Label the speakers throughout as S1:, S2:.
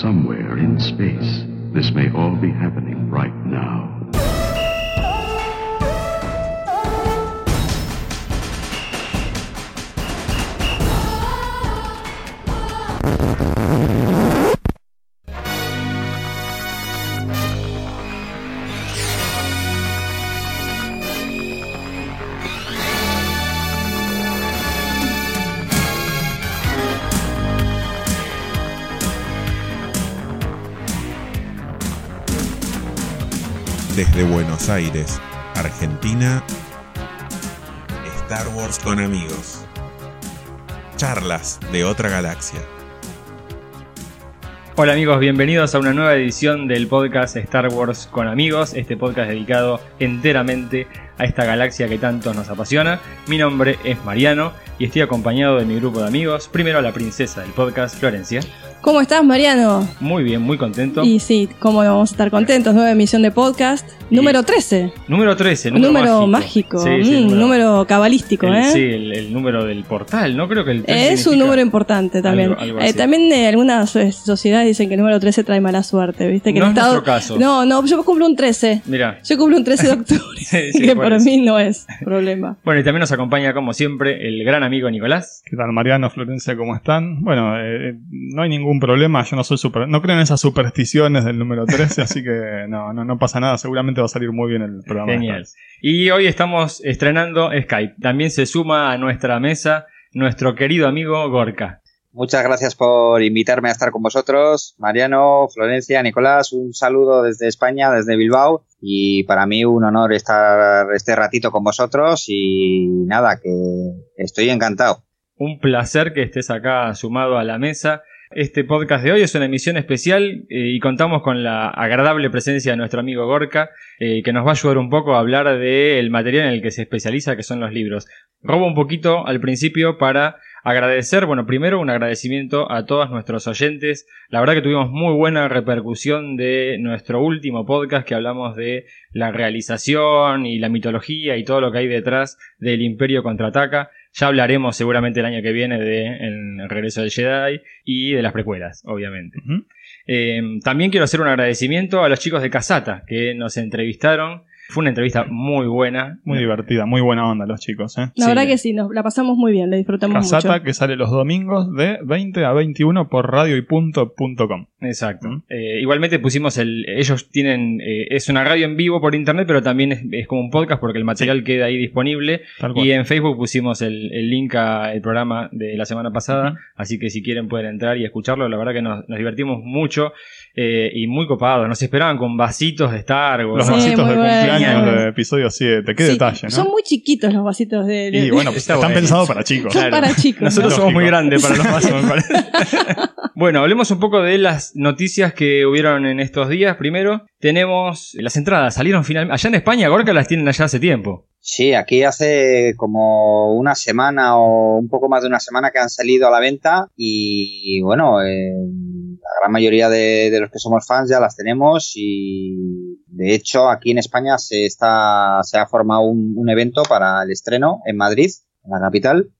S1: Somewhere in space, this may all be happening right now.
S2: Aires, Argentina, Star Wars con amigos. Charlas de otra galaxia.
S3: Hola amigos, bienvenidos a una nueva edición del podcast Star Wars con amigos, este podcast dedicado enteramente a esta galaxia que tanto nos apasiona. Mi nombre es Mariano y estoy acompañado de mi grupo de amigos. Primero la princesa del podcast, Florencia.
S4: ¿Cómo estás, Mariano?
S3: Muy bien, muy contento.
S4: Y sí, ¿cómo vamos a estar contentos? Nueva emisión de podcast. Número 13.
S3: Número 13,
S4: Un número mágico.
S3: Sí, sí,
S4: Mm, número cabalístico,
S3: el-
S4: ¿eh?
S3: Sí, el, el número del portal, ¿no? Creo que el 13
S4: es un número importante también.
S3: Algo- algo
S4: Eh, también eh, algunas eh, sociedades dicen que el número 13 trae mala suerte, ¿viste? Que
S3: No
S4: el
S3: es
S4: estado...
S3: nuestro caso.
S4: No, no, yo cumplo un 13.
S3: Mira.
S4: Yo cumplo un 13 de octubre,
S3: Sí,
S4: que
S3: por
S4: para
S3: eso.
S4: mí no es problema.
S3: Bueno, y también nos acompaña, como siempre, el gran amigo Nicolás.
S5: ¿Qué tal, Mariano, Florencia? ¿Cómo están? Bueno, eh, no hay ningún problema. Yo no soy super, no creo en esas supersticiones del número 13, así que no, no, no pasa nada. Seguramente va a salir muy bien el programa.
S3: Genial. Y hoy estamos estrenando Skype. También se suma a nuestra mesa nuestro querido amigo Gorka.
S6: Muchas gracias por invitarme a estar con vosotros. Mariano, Florencia, Nicolás, un saludo desde España, desde Bilbao. Y para mí un honor estar este ratito con vosotros. Y nada, que estoy encantado.
S3: Un placer que estés acá sumado a la mesa. Este podcast de hoy es una emisión especial eh, y contamos con la agradable presencia de nuestro amigo Gorka, eh, que nos va a ayudar un poco a hablar del material en el que se especializa, que son los libros. Robo un poquito al principio para agradecer, bueno, primero un agradecimiento a todos nuestros oyentes. La verdad que tuvimos muy buena repercusión de nuestro último podcast que hablamos de la realización y la mitología y todo lo que hay detrás del Imperio contraataca. Ya hablaremos seguramente el año que viene de El regreso del Jedi y de las precuelas, obviamente. Eh, también quiero hacer un agradecimiento a los chicos de Casata que nos entrevistaron. Fue una entrevista muy buena.
S5: Muy divertida, muy buena onda los chicos. ¿eh?
S4: La
S3: Sí.
S4: verdad que sí, nos la pasamos muy bien, la disfrutamos
S5: Casata
S4: mucho.
S5: que sale los domingos de 20 a 21 por radioypunto.com.
S3: Exacto.
S5: ¿Mm?
S3: Eh, igualmente pusimos el. Ellos tienen. eh, es una radio en vivo por internet, pero también es, es como un podcast porque el material queda ahí disponible.
S5: Tal cual.
S3: Y en Facebook pusimos el, el link al programa de la semana pasada. Así que si quieren pueden entrar y escucharlo. La verdad que nos, nos divertimos mucho eh, y muy copados. Nos esperaban con vasitos de Star Wars.
S5: Los
S4: Sí,
S5: vasitos de cumpleaños
S4: bueno.
S5: de episodio 7. Qué
S4: Sí,
S5: detalle, ¿no?
S4: Son muy chiquitos los vasitos de... de-
S5: Y bueno,
S3: Está
S5: están
S3: bueno.
S5: pensados para chicos.
S4: Son para chicos.
S3: Nosotros
S4: ¿no?
S3: somos muy grandes para los vasos, me parece. bueno, hablemos un poco de las noticias que hubieron en estos días. Primero, tenemos las entradas. Salieron finalmente. Allá en España, Gorka las tienen allá hace tiempo.
S6: Sí, aquí hace como una semana o un poco más de una semana que han salido a la venta. Y bueno, eh, la gran mayoría de, los que somos fans ya las tenemos. Y de hecho, aquí en España se, está, se ha formado un evento para el estreno en Madrid, en la capital.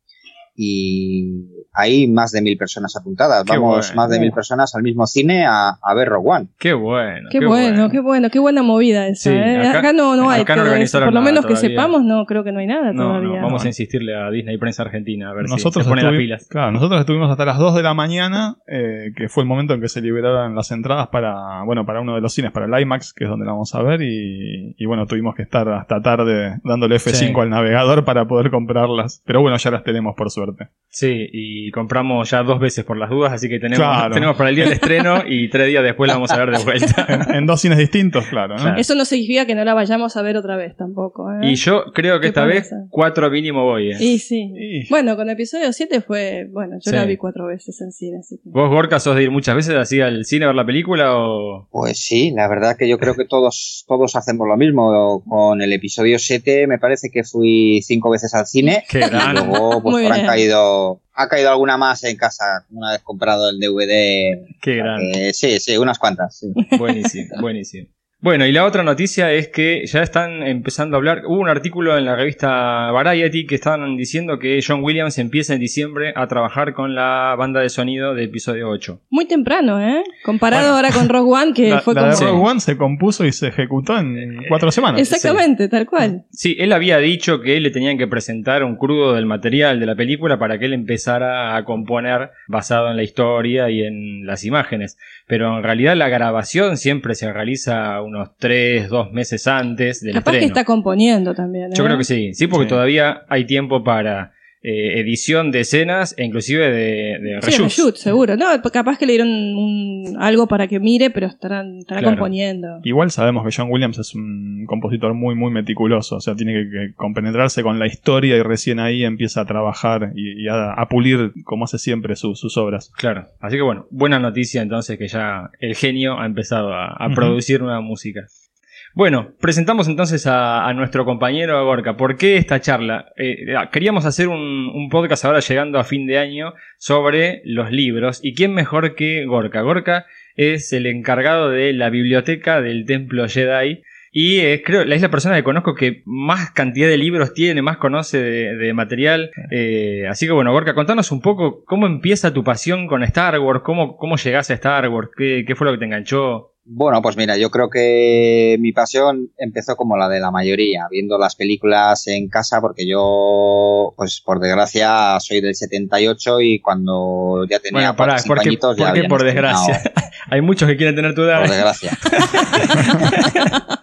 S6: Y hay más de mil personas apuntadas.
S3: Qué
S6: Vamos,
S3: bueno.
S6: más de mil personas al mismo cine a, a ver Rogue One.
S3: Qué bueno.
S4: Qué, bueno, qué bueno, qué buena movida esa.
S3: Sí,
S4: ¿eh?
S3: acá-
S4: acá, no, no hay
S3: acá no
S4: Por lo menos que
S3: todavía.
S4: sepamos, no, creo que no hay nada
S3: No,
S4: todavía.
S3: no, vamos a insistirle a Disney Prensa Argentina a ver
S5: Nosotros,
S3: si se pone las pilas.
S5: claro, nosotros estuvimos hasta las 2 de la mañana, eh, que fue el momento en que se liberaron las entradas para, bueno, para uno de los cines, para el IMAX, que es donde la vamos a ver, y, y bueno, tuvimos que estar hasta tarde dándole F5
S3: Sí.
S5: al navegador para poder comprarlas. Pero bueno, ya las tenemos por suerte.
S3: Sí, y compramos ya dos veces por las dudas, así que tenemos,
S5: Claro.
S3: tenemos para el día del estreno y tres días después la vamos a ver de vuelta.
S5: En, en dos cines distintos, claro, ¿no?
S3: Claro.
S4: Eso no significa que no la vayamos a ver otra vez tampoco. ¿eh?
S3: Y yo creo que
S4: ¿Qué
S3: esta vez cuatro mínimo voy. ¿eh?
S4: Y sí.
S5: Y-
S4: Bueno, con el episodio 7 fue. Bueno, yo
S3: Sí.
S4: la vi cuatro veces en cine, así que.
S3: ¿Vos, Gorka, sos de ir muchas veces así al cine a ver la película o...?
S6: Pues sí, la verdad que yo creo que todos, todos hacemos lo mismo. Con el episodio 7 me parece que fui cinco veces al cine.
S3: Qué
S6: Y
S3: grande.
S6: luego pues
S4: Muy
S6: habrán
S4: bien.
S6: Caído, ha caído alguna más en casa una vez comprado el DVD.
S3: Qué grande.
S6: Eh, sí, sí, unas cuantas. sí.
S3: Buenísimo, buenísimo. Bueno, y la otra noticia es que ya están empezando a hablar. Hubo un artículo en la revista Variety que estaban diciendo que John Williams empieza en diciembre a trabajar con la banda de sonido de episodio 8.
S4: Muy temprano, ¿eh? Comparado
S3: Bueno.
S4: ahora con Rogue One, que
S5: La,
S4: fue
S5: la
S4: como.
S5: de Rogue One se compuso y se ejecutó en cuatro semanas.
S4: Exactamente, tal cual.
S3: Sí, él había dicho que le tenían que presentar un crudo del material de la película para que él empezara a componer basado en la historia y en las imágenes. Pero en realidad la grabación siempre se realiza unos 3, 2 meses antes del
S4: Capaz que
S3: estreno.
S4: está componiendo también. ¿eh?
S3: Yo creo que sí, sí, porque
S5: Sí.
S3: todavía hay tiempo para eh, edición de escenas e inclusive de, de
S4: Sí, reshoot, seguro. No, capaz que le dieron un- algo para que mire, pero estarán, estará
S3: Claro.
S4: componiendo.
S5: Igual sabemos que John Williams es un compositor muy, muy meticuloso. O sea, tiene que, que compenetrarse con la historia y recién ahí empieza a trabajar y, y a, a pulir, como hace siempre, su- sus obras.
S3: Claro, así que bueno, buena noticia entonces que ya el genio ha empezado a, producir nueva música. Bueno, presentamos entonces a, nuestro compañero Gorka. ¿Por qué esta charla? Eh, queríamos hacer un, podcast ahora llegando a fin de año sobre los libros. ¿Y quién mejor que Gorka? Gorka es el encargado de la biblioteca del Templo Jedi. Y es, creo, es la persona que conozco que más cantidad de libros tiene, más conoce de, material. Eh, así que bueno, Gorka, contanos un poco cómo empieza tu pasión con Star Wars, cómo, cómo llegaste a Star Wars, qué, qué fue lo que te enganchó.
S6: Bueno, pues mira, yo creo que mi pasión empezó como la de la mayoría, viendo las películas en casa, porque yo, pues por desgracia, soy del 78 y cuando ya tenía
S3: Bueno, pará,
S6: cuatro, cinco
S3: ¿por qué,
S6: añitos ya
S3: por, qué
S6: habían
S3: por desgracia? Hay muchos que quieren tener tu edad.
S6: Por desgracia.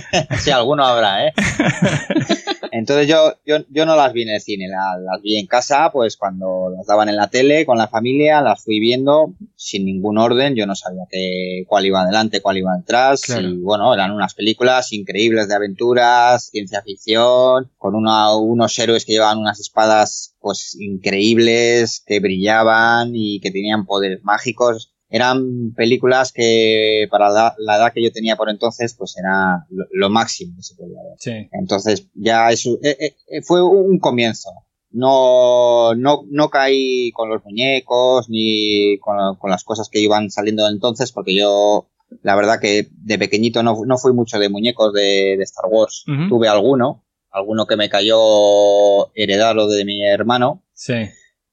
S6: sí, alguno habrá, ¿eh? Entonces yo, yo, yo no las vi en el cine, la- las, vi en casa, pues cuando las daban en la tele con la familia, las fui viendo sin ningún orden, yo no sabía que, cuál iba adelante, cuál iba detrás,
S3: Claro.
S6: y bueno, eran unas películas increíbles de aventuras, ciencia ficción, con una- unos héroes que llevaban unas espadas pues increíbles, que brillaban y que tenían poderes mágicos. Eran películas que para la, la edad que yo tenía por entonces, pues era lo, lo máximo que se podía ver.
S3: Sí.
S6: Entonces ya eso eh, eh, eh, fue un comienzo. No, no, no caí con los muñecos ni con, con las cosas que iban saliendo entonces porque yo la verdad que de pequeñito no, no fui mucho de muñecos de, de Star Wars. Tuve alguno, alguno que me cayó heredado de mi hermano,
S3: Sí.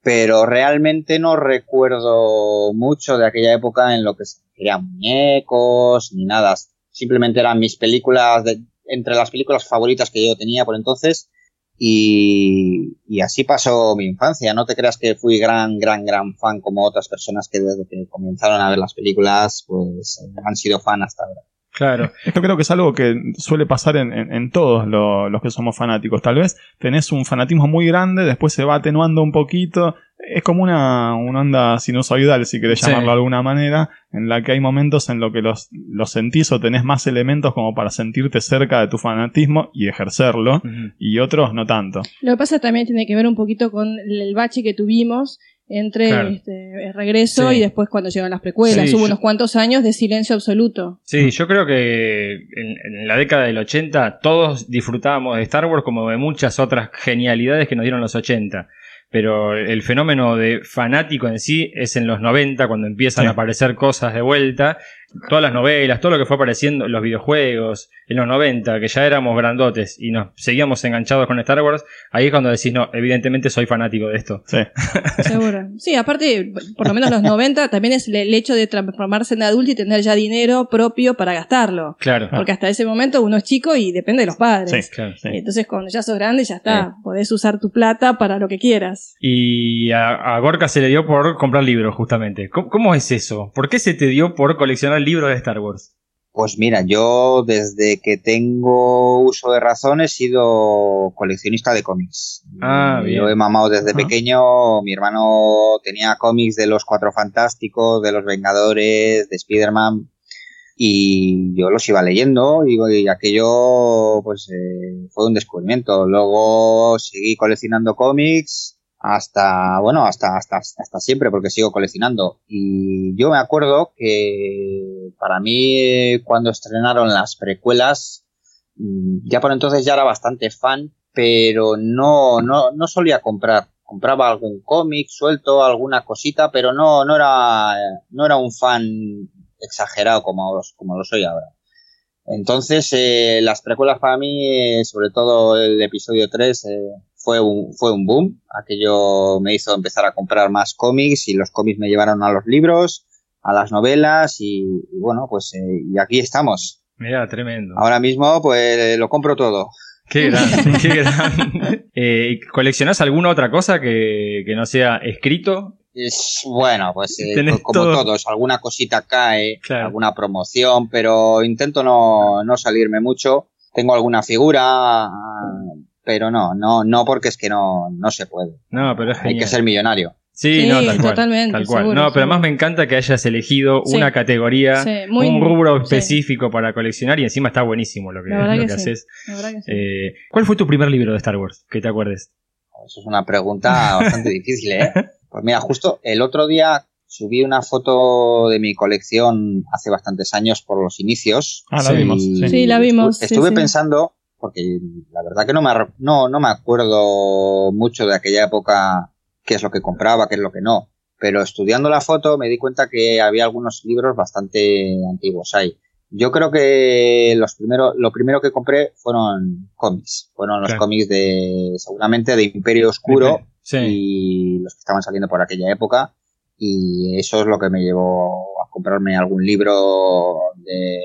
S6: Pero realmente no recuerdo mucho de aquella época en lo que se a muñecos ni nada. Simplemente eran mis películas, de- entre las películas favoritas que yo tenía por entonces y, y así pasó mi infancia. No te creas que fui gran, gran, gran fan como otras personas que desde que comenzaron a ver las películas pues han sido fan hasta ahora.
S3: Claro.
S5: Esto creo que es algo que suele pasar en, en- en todos lo- los que somos fanáticos. Tal vez tenés un fanatismo muy grande, después se va atenuando un poquito. Es como una, una onda sinusoidal, si querés
S3: Sí.
S5: llamarlo de alguna manera, en la que hay momentos en los que los, los sentís o tenés más elementos como para sentirte cerca de tu fanatismo y ejercerlo, y otros no tanto.
S4: Lo que pasa también tiene que ver un poquito con el bache que tuvimos entre
S3: Claro.
S4: este, el regreso
S3: Sí.
S4: y después cuando llegan las precuelas.
S3: Sí,
S4: Hubo
S3: yo-
S4: unos cuantos años de silencio absoluto.
S3: Sí, yo creo que en, en la década del 80 todos disfrutábamos de Star Wars como de muchas otras genialidades que nos dieron los 80. Pero el fenómeno de fanático en sí es en los 90 cuando empiezan
S5: Sí.
S3: a aparecer cosas de vuelta. Todas las novelas, todo lo que fue apareciendo, los videojuegos, en los 90, que ya éramos grandotes y nos seguíamos enganchados con Star Wars, ahí es cuando decís, no, evidentemente soy fanático de esto.
S5: Sí.
S4: Seguro. Sí, aparte, por lo menos los 90 también es el- hecho de transformarse en adulto y tener ya dinero propio para gastarlo.
S3: Claro,
S4: Porque hasta ese momento uno es chico y depende de los padres.
S5: Sí.
S3: claro.
S5: Sí.
S4: Entonces, cuando ya sos grande, ya está. Podés usar tu plata para lo que quieras.
S3: Y a, a Gorka se le dio por comprar libros, justamente. ¿Cómo, cómo es eso? ¿Por qué se te dio por coleccionar libros de Star Wars?
S6: Pues mira, yo desde que tengo uso de razón he sido coleccionista de cómics.
S3: Ah,
S6: Yo he mamado desde pequeño. Mi hermano tenía cómics de los Cuatro Fantásticos, de los Vengadores, de Spider-Man. Y yo los iba leyendo y, y aquello pues eh, fue un descubrimiento. Luego seguí coleccionando cómics hasta, bueno, hasta, hasta, hasta siempre porque sigo coleccionando. Y yo me acuerdo que para mí cuando estrenaron las precuelas, mm, ya por entonces ya era bastante fan, pero no, no, no solía comprar. Compraba algún cómic suelto, alguna cosita, pero no, no era, no era un fan exagerado como, como lo soy ahora. Entonces, eh, las precuelas para mí, eh, sobre todo el episodio 3, eh, fue, un, fue un boom. Aquello me hizo empezar a comprar más cómics y los cómics me llevaron a los libros, a las novelas y, y bueno, pues eh, y aquí estamos.
S3: Mira, tremendo.
S6: Ahora mismo, pues lo compro todo.
S3: Qué grande, qué grande. Eh, ¿Coleccionás alguna otra cosa que, que no sea escrito?
S6: Es, bueno, pues eh, como
S3: todo.
S6: todos, alguna cosita cae,
S3: Claro.
S6: alguna promoción, pero intento no, no salirme mucho. Tengo alguna figura, ah, pero no, no, no porque es que no, no se puede.
S3: No, pero es
S6: Hay que ser millonario.
S3: Sí,
S4: Sí,
S3: no, tal cual.
S4: totalmente,
S3: tal cual.
S4: seguro,
S3: no, pero
S4: seguro.
S3: además me encanta que hayas elegido
S4: Sí.
S3: una categoría,
S4: Sí, muy-
S3: un rubro
S4: sí.
S3: específico para coleccionar y encima está buenísimo lo que, lo
S4: que
S3: que
S4: sí.
S3: haces.
S4: Que sí.
S3: Eh, ¿Cuál fue tu primer libro de Star Wars? Que te acuerdes.
S6: Eso es una pregunta bastante difícil, ¿eh? Pues mira, justo el otro día subí una foto de mi colección hace bastantes años por los inicios.
S5: Ah, la
S3: Sí.
S5: vimos. Sí.
S4: Sí, la vimos, sí,
S6: Estuve
S4: sí.
S6: pensando, porque la verdad que no me, no, no me acuerdo mucho de aquella época qué es lo que compraba, qué es lo que no. Pero estudiando la foto me di cuenta que había algunos libros bastante antiguos ahí. Yo creo que los primeros, lo primero que compré fueron cómics. Fueron los
S3: Claro.
S6: cómics de, seguramente de Imperio Oscuro
S3: Sí.
S6: y los que estaban saliendo por aquella época. Y eso es lo que me llevó a comprarme algún libro de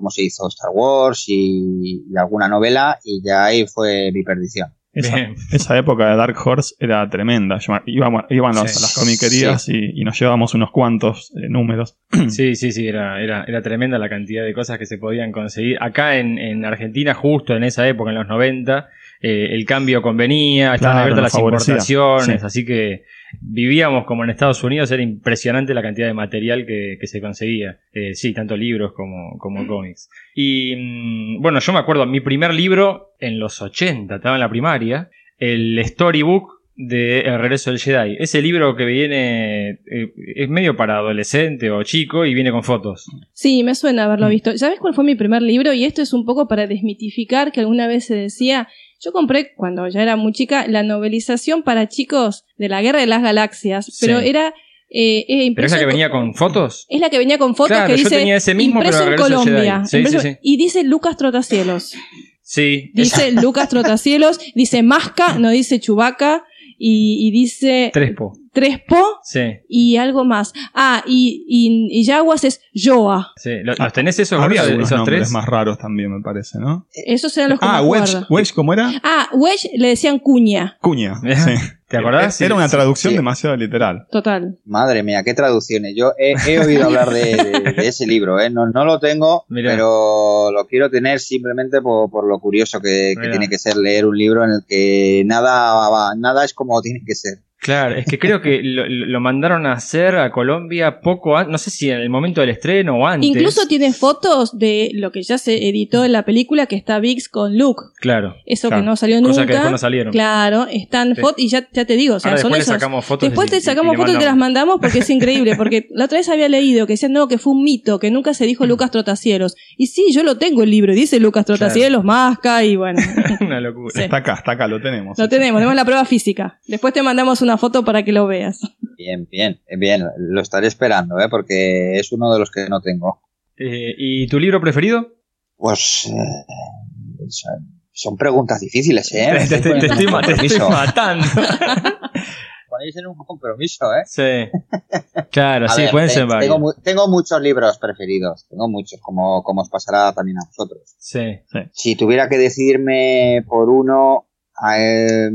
S6: cómo se hizo Star Wars y, y alguna novela y ya ahí fue mi perdición.
S5: Esa, época de Dark Horse era tremenda. Yo- Íbamos, íbamos
S3: Sí.
S5: a las comiquerías y, y nos llevábamos unos cuantos eh, números.
S3: Sí, sí, sí, era, era, era tremenda la cantidad de cosas que se podían conseguir. Acá en, en Argentina, justo en esa época, en los 90, eh, el cambio convenía, estaban
S5: Claro,
S3: abiertas las
S5: favorecía.
S3: importaciones,
S5: Sí.
S3: así que vivíamos como en Estados Unidos, era impresionante la cantidad de material que, que se conseguía. Eh, sí, tanto libros como, como cómics. Y mm, bueno, yo me acuerdo, mi primer libro en los 80, estaba en la primaria, el storybook de El regreso del Jedi. Ese libro que viene, eh, es medio para adolescente o chico y viene con fotos.
S4: Sí, me suena haberlo
S3: Mm.
S4: visto. ¿Sabes cuál fue mi primer libro? Y esto es un poco para desmitificar que alguna vez se decía. Yo compré, cuando ya era muy chica, la novelización para chicos de la Guerra de las Galaxias, pero
S3: Sí.
S4: era. eh, eh,
S3: ¿Pero
S4: impreso
S3: esa que
S4: en-
S3: venía con fotos?
S4: Es la que venía con fotos
S3: Claro,
S4: que
S3: yo
S4: dice
S3: tenía ese mismo,
S4: impreso
S3: pero
S4: en Colombia.
S3: Sí,
S4: Impreso-
S3: sí, sí.
S4: Y dice Lucas Trotacielos.
S3: Sí.
S4: Dice Lucas Trotacielos, dice Masca, no dice Chubaca, y, y dice
S3: Trespo.
S4: Trespo
S3: Sí,
S4: y algo más. Ah, y, y, y Yaguas es Yoa.
S3: sí. ¿Lo- ¿Los tenés esos,
S5: Había
S3: esos tres?
S5: más raros también, me parece, ¿no?
S4: Esos eran los que
S5: Ah, Wedge. Wedge, ¿cómo era?
S4: Ah, Wedge le decían cuña.
S5: Cuña. Sí.
S3: ¿Te acordás?
S5: Era una
S3: Sí,
S5: traducción
S6: sí.
S5: demasiado literal.
S4: Total.
S6: Madre mía, qué traducciones. Yo he, he oído hablar de, de- de ese libro, ¿eh? No, no lo tengo,
S3: Mirá.
S6: pero lo quiero tener simplemente por, por lo curioso que, que tiene que ser leer un libro en el que nada, va- nada es como tiene que ser.
S3: Claro, es que creo que lo, lo mandaron a hacer a Colombia poco antes, no sé si en el momento del estreno o antes.
S4: Incluso tiene fotos de lo que ya se editó en la película que está Vix con Luke.
S3: Claro,
S4: Eso
S5: Claro.
S4: que no salió
S3: cosas
S4: nunca.
S3: que después no salieron.
S4: Claro, están
S3: Sí.
S4: fotos y ya, ya te digo, o sea,
S3: Ahora
S4: son
S3: después le
S4: esos.
S3: sacamos fotos
S4: Después te sacamos
S3: y
S4: fotos y te las
S3: mandamos.
S4: porque es increíble. Porque la otra vez había leído que decían no, que fue un mito, que nunca se dijo Lucas Trotacielos. Y sí, yo lo tengo el libro, y dice Lucas Trotacielos, Masca y bueno.
S3: Una locura.
S4: Sí.
S5: Está acá, está acá, lo tenemos.
S4: Lo tenemos, tenemos la prueba física. Después te mandamos una foto para que lo veas.
S6: Bien, bien, bien. Lo estaré esperando, ¿eh? Porque es uno de los que no tengo.
S3: Eh, ¿Y tu libro preferido?
S6: Pues eh, son, son preguntas difíciles, ¿eh?
S3: Te, te- te estoy, te estoy
S6: compromiso.
S3: matando.
S6: Ponéis en un compromiso, ¿eh?
S3: Sí. Claro, sí,
S6: ver,
S3: pueden
S6: te-
S3: ser varios.
S6: tengo, mu- tengo muchos libros preferidos, tengo muchos, como, como os pasará también a vosotros.
S3: Sí.
S6: Si tuviera que decidirme por uno, eh,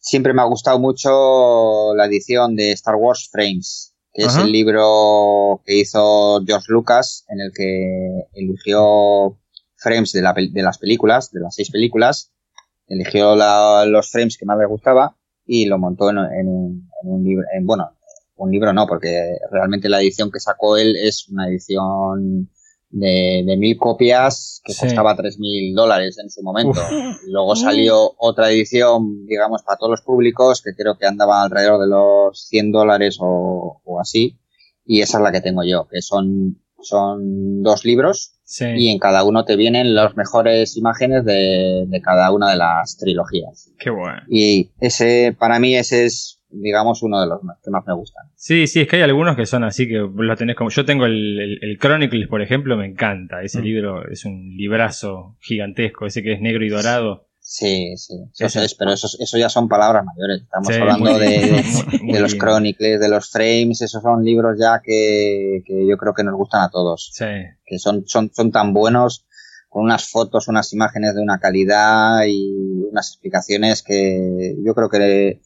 S6: siempre me ha gustado mucho la edición de Star Wars Frames, que es el libro que hizo George Lucas, en el que eligió frames de, la de las películas, de las seis películas, eligió la- los frames que más le gustaba y lo montó en, en un, en un libro, en, bueno, un libro no, porque realmente la edición que sacó él es una edición de, de mil copias que
S3: Sí.
S6: costaba tres mil dólares en su momento.
S3: Uf.
S6: Luego salió otra edición, digamos, para todos los públicos, que creo que andaba alrededor de los 100 dólares o, o así. Y esa es la que tengo yo, que son, son dos libros
S3: Sí.
S6: y en cada uno te vienen las mejores imágenes de, de cada una de las trilogías.
S3: Qué bueno.
S6: Y ese, para mí, ese es digamos, uno de los más- que más me gustan.
S3: Sí, sí, es que hay algunos que son así que lo tenés como. Yo tengo el, el, el Chronicles, por ejemplo, me encanta. Ese
S5: Mm.
S3: libro es un librazo gigantesco, ese que es negro y dorado.
S6: Sí, sí, eso
S3: Ese-
S6: es, pero eso, eso ya son palabras mayores. Estamos
S3: Sí,
S6: hablando de, de- los. Chronicles, de los Frames, esos son libros ya que, que yo creo que nos gustan a todos.
S3: Sí.
S6: que son, son, son tan buenos, con unas fotos, unas imágenes de una calidad y unas explicaciones que yo creo que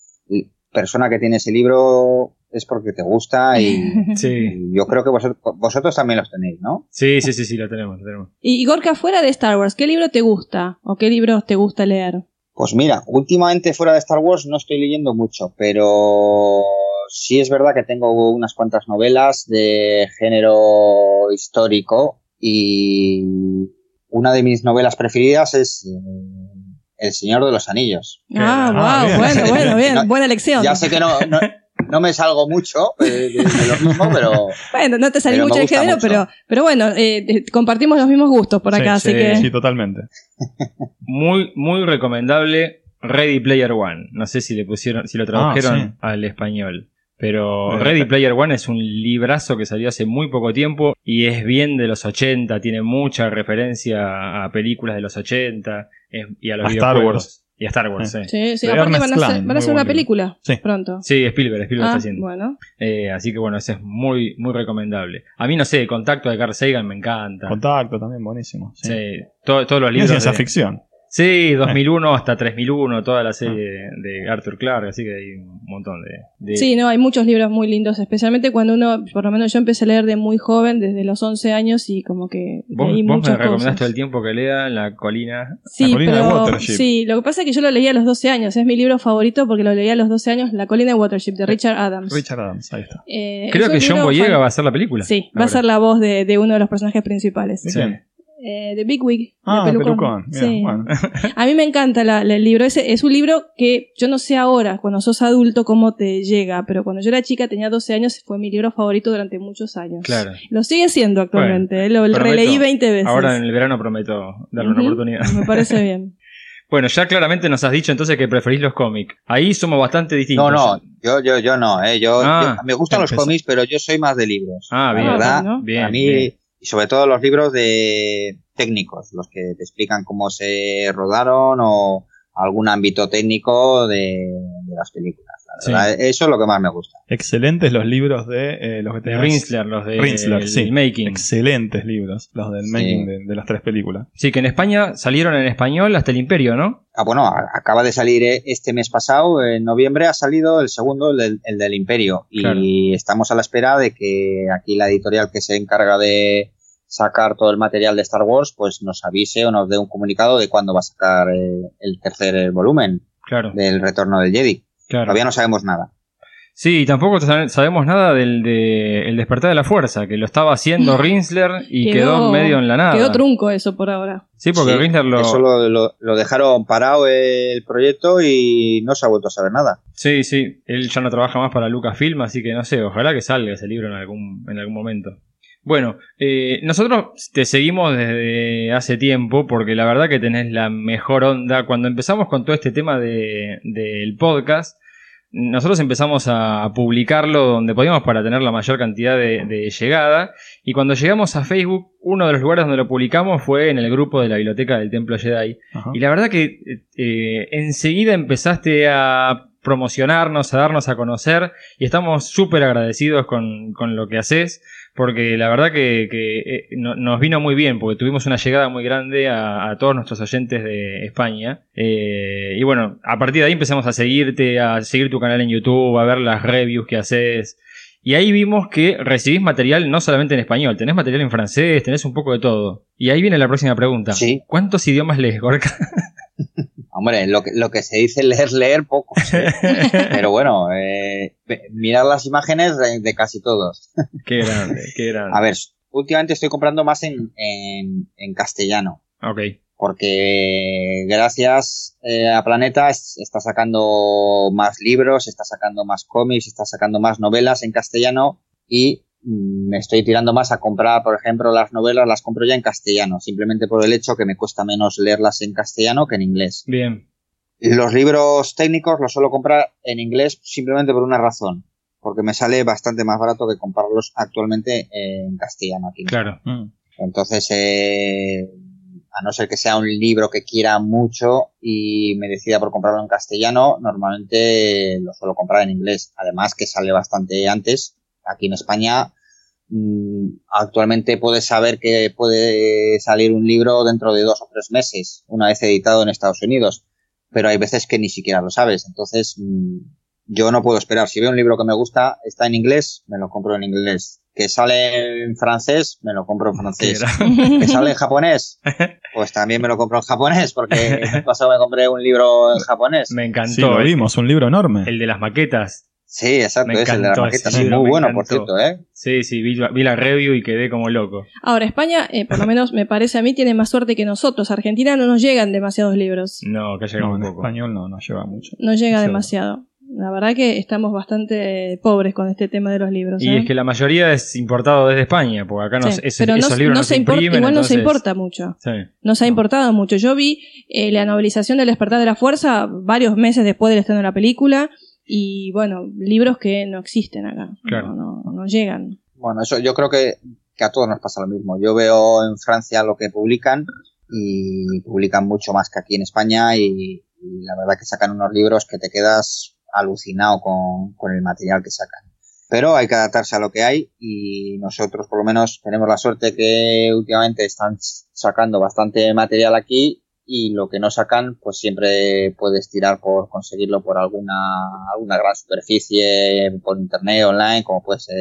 S6: persona que tiene ese libro es porque te gusta y,
S3: Sí.
S6: y yo creo que vosotros, vosotros también los tenéis, ¿no?
S3: Sí, sí, sí, sí, lo tenemos, lo tenemos.
S4: Y Gorka, fuera de Star Wars, ¿qué libro te gusta? ¿O qué libros te gusta leer?
S6: Pues mira, últimamente fuera de Star Wars no estoy leyendo mucho, pero sí es verdad que tengo unas cuantas novelas de género histórico y una de mis novelas preferidas es eh, El Señor de los Anillos.
S4: Ah,
S5: Ah,
S4: wow,
S5: bien.
S4: bueno, bueno, bien,
S6: No,
S4: buena elección.
S6: Ya sé que no, no, no me salgo mucho eh, de, de lo mismo, pero
S4: Bueno, no te salí mucho del
S6: gusta
S4: género, pero, pero bueno, eh, eh, compartimos los mismos gustos por acá,
S3: Sí,
S4: así
S3: sí,
S4: que...
S5: Sí, totalmente.
S3: Muy, muy recomendable Ready Player One. No sé si le pusieron, si lo tradujeron
S5: sí.
S3: al español. Pero Ready Player One es un librazo que salió hace muy poco tiempo y es bien de los 80, tiene mucha referencia a películas de los 80 es- y a los
S5: A Star. Wars.
S3: Y a Star Wars, sí.
S4: Sí, sí,
S5: De
S4: aparte van a hacer, van a hacer una película
S5: Sí.
S4: pronto.
S3: Sí, Spielberg, Spielberg
S4: Ah,
S3: está haciendo.
S4: bueno.
S3: Eh, así que bueno, ese es muy, muy recomendable. A mí no sé, Contacto de Carl Sagan me encanta.
S5: Contacto también, buenísimo. Sí.
S3: Sí, todo- todos los
S5: Es
S3: libros.
S5: ciencia
S3: de-
S5: ficción.
S3: Sí, 2001 hasta 3001, toda la serie de Arthur Clarke, así que hay un montón de... de-
S4: Sí, no, hay muchos libros muy lindos, especialmente cuando uno, por lo menos yo empecé a leer de muy joven, desde los 11 años, y como que
S3: Vos,
S4: leí
S3: vos me recomendás todo el tiempo que lea La colina.
S4: Sí,
S5: La colina de Watership.
S4: sí, lo que pasa es que yo lo leí a los 12 años, es mi libro favorito porque lo leí a los 12 años, La colina de Watership, de Richard Adams.
S5: Richard Adams, ahí está.
S4: Eh,
S3: Creo que John Boyega
S4: fan-
S3: va a hacer la película.
S4: Sí, va a ser la voz de, de uno de los personajes principales.
S5: ¿De
S3: Sí.
S4: Eh, de Big Wig.
S5: Ah,
S4: de
S5: el
S4: Pelucón.
S5: pelucón. Mira,
S4: Sí.
S5: bueno.
S4: A mí me encanta la- la- el libro. Ese es un libro que yo no sé ahora, cuando sos adulto, cómo te llega, pero cuando yo era chica, tenía 12 años, fue mi libro favorito durante muchos años.
S3: Claro.
S4: Lo sigue siendo actualmente, eh, lo
S3: prometo.
S4: releí 20 veces.
S3: Ahora en el verano prometo darle una
S4: Ujú,
S3: oportunidad.
S4: Me parece bien.
S3: Bueno, ya claramente nos has dicho entonces que preferís los cómics. Ahí somos bastante distintos.
S6: no, no, yo, yo, yo no, eh, yo,
S3: Ah,
S6: yo- me gustan los cómics, pero yo soy más de libros.
S3: Ah,
S6: la
S3: bien.
S6: verdad,
S4: bueno.
S3: Bien,
S6: a mí,
S3: bien.
S6: Y sobre todo los libros de técnicos, los que te explican cómo se rodaron o algún ámbito técnico de, de las películas.
S3: Sí.
S6: eso es lo que más me gusta.
S5: Excelentes los libros de eh, los que
S3: De
S5: tenés-
S3: Rinsler, los de
S5: Rinsler,
S3: el-
S5: sí.
S3: el Making.
S5: Excelentes libros, los del
S6: Sí.
S5: making de, de las tres películas.
S3: Sí, que en España salieron en español hasta el Imperio, ¿no?
S6: Ah, bueno, acaba de salir eh, este mes pasado, en noviembre ha salido el segundo, el del, el del Imperio. Y
S3: Claro.
S6: estamos a la espera de que aquí la editorial que se encarga de sacar todo el material de Star Wars, pues nos avise o nos dé un comunicado de cuándo va a sacar eh, el tercer volumen
S3: Claro,
S6: del retorno del Jedi.
S3: Claro.
S6: Todavía no sabemos nada.
S3: Sí, y tampoco sabe- sabemos nada del de El despertar de la fuerza, que lo estaba haciendo Rinsler y quedó,
S4: Quedó-
S3: medio en la nada.
S4: Quedó trunco eso por ahora.
S3: Sí, porque
S6: Sí,
S3: Rinsler lo...
S6: Eso lo, lo- lo dejaron parado el proyecto y no se ha vuelto a saber nada.
S3: Sí, sí, él ya no trabaja más para Lucasfilm, así que no sé, ojalá que salga ese libro en algún, en algún momento. Bueno, eh, nosotros te seguimos desde hace tiempo porque la verdad que tenés la mejor onda. Cuando empezamos con todo este tema de- del podcast, nosotros empezamos a publicarlo donde podíamos para tener la mayor cantidad de, de llegada. Y cuando llegamos a Facebook, uno de los lugares donde lo publicamos fue en el grupo de la biblioteca del Templo Jedi.
S5: Ajá.
S3: Y la verdad que eh, enseguida empezaste a promocionarnos, a darnos a conocer y estamos súper agradecidos con, con lo que haces porque la verdad que, que, eh, no- nos vino muy bien porque tuvimos una llegada muy grande a, a todos nuestros oyentes de España Eh, y bueno, a partir de ahí empezamos a seguirte, a seguir tu canal en YouTube, a ver las reviews que haces y ahí vimos que recibís material no solamente en español, tenés material en francés, tenés un poco de todo. Y ahí viene la próxima pregunta.
S6: Sí.
S3: ¿Cuántos idiomas lees, Gorka?
S6: Hombre, lo que, lo que se dice leer, leer poco. Pero bueno, eh, mirar las imágenes de, de casi todos.
S3: Qué grande, qué grande.
S6: A ver, últimamente estoy comprando más en, en, en castellano.
S3: Ok,
S6: Porque gracias eh, a Planeta es- está sacando más libros, está sacando más cómics, está sacando más novelas en castellano y me estoy tirando más a comprar, por ejemplo, las novelas las compro ya en castellano, simplemente por el hecho que me cuesta menos leerlas en castellano que en inglés.
S3: bien.
S6: Los libros técnicos los suelo comprar en inglés simplemente por una razón, porque me sale bastante más barato que comprarlos actualmente en castellano aquí.
S3: Claro.
S5: Mm.
S6: Entonces, eh, a no ser que sea un libro que quiera mucho y me decida por comprarlo en castellano, normalmente lo suelo comprar en inglés. Además que sale bastante antes. Aquí en España mm, actualmente puedes saber que puede salir un libro dentro de dos o tres meses, una vez editado en Estados Unidos. Pero hay veces que ni siquiera lo sabes. Entonces, mm, yo no puedo esperar. Si veo un libro que me gusta, está en inglés, me lo compro en inglés. Que sale en francés, me lo compro en francés. Que sale en japonés, pues también me lo compro en japonés, porque el pasado me compré un libro en japonés.
S3: Me encantó.
S5: Sí, lo vimos, un libro enorme.
S3: El de las maquetas.
S6: Sí, exacto,
S3: Me
S6: es el de la Sí,
S3: libro,
S6: muy bueno, por cierto, ¿eh?
S3: Sí, sí, vi, vi la review y quedé como loco.
S4: Ahora, España, eh, por lo menos me parece a mí, tiene más suerte que nosotros. Argentina no nos llegan demasiados libros.
S3: No, que llegó
S5: No, en
S3: poco.
S5: español no, no lleva mucho.
S4: No llega
S5: Sí.
S4: demasiado. La verdad que estamos bastante pobres con este tema de los libros.
S3: Y
S4: ¿eh?
S3: es que la mayoría es importado desde España, porque acá no,
S4: Sí,
S3: ese-
S4: pero no,
S3: esos libros
S4: no
S3: no,
S4: se
S3: se
S4: importa,
S3: imprimen.
S4: igual no se
S3: entonces-
S4: importa mucho.
S3: Sí.
S4: No se ha importado mucho. Yo vi eh, la novelización del Despertar de la Fuerza varios meses después del estreno de la película y bueno, libros que no existen acá.
S3: Claro.
S4: No, no, no llegan.
S6: Bueno, eso yo creo que, que a todos nos pasa lo mismo. Yo veo en Francia lo que publican y publican mucho más que aquí en España y, y la verdad que sacan unos libros que te quedas alucinado con, con el material que sacan. Pero hay que adaptarse a lo que hay y nosotros por lo menos tenemos la suerte que últimamente están sacando bastante material aquí y lo que no sacan pues siempre puedes tirar por conseguirlo por alguna, alguna gran superficie por internet, online, como puede ser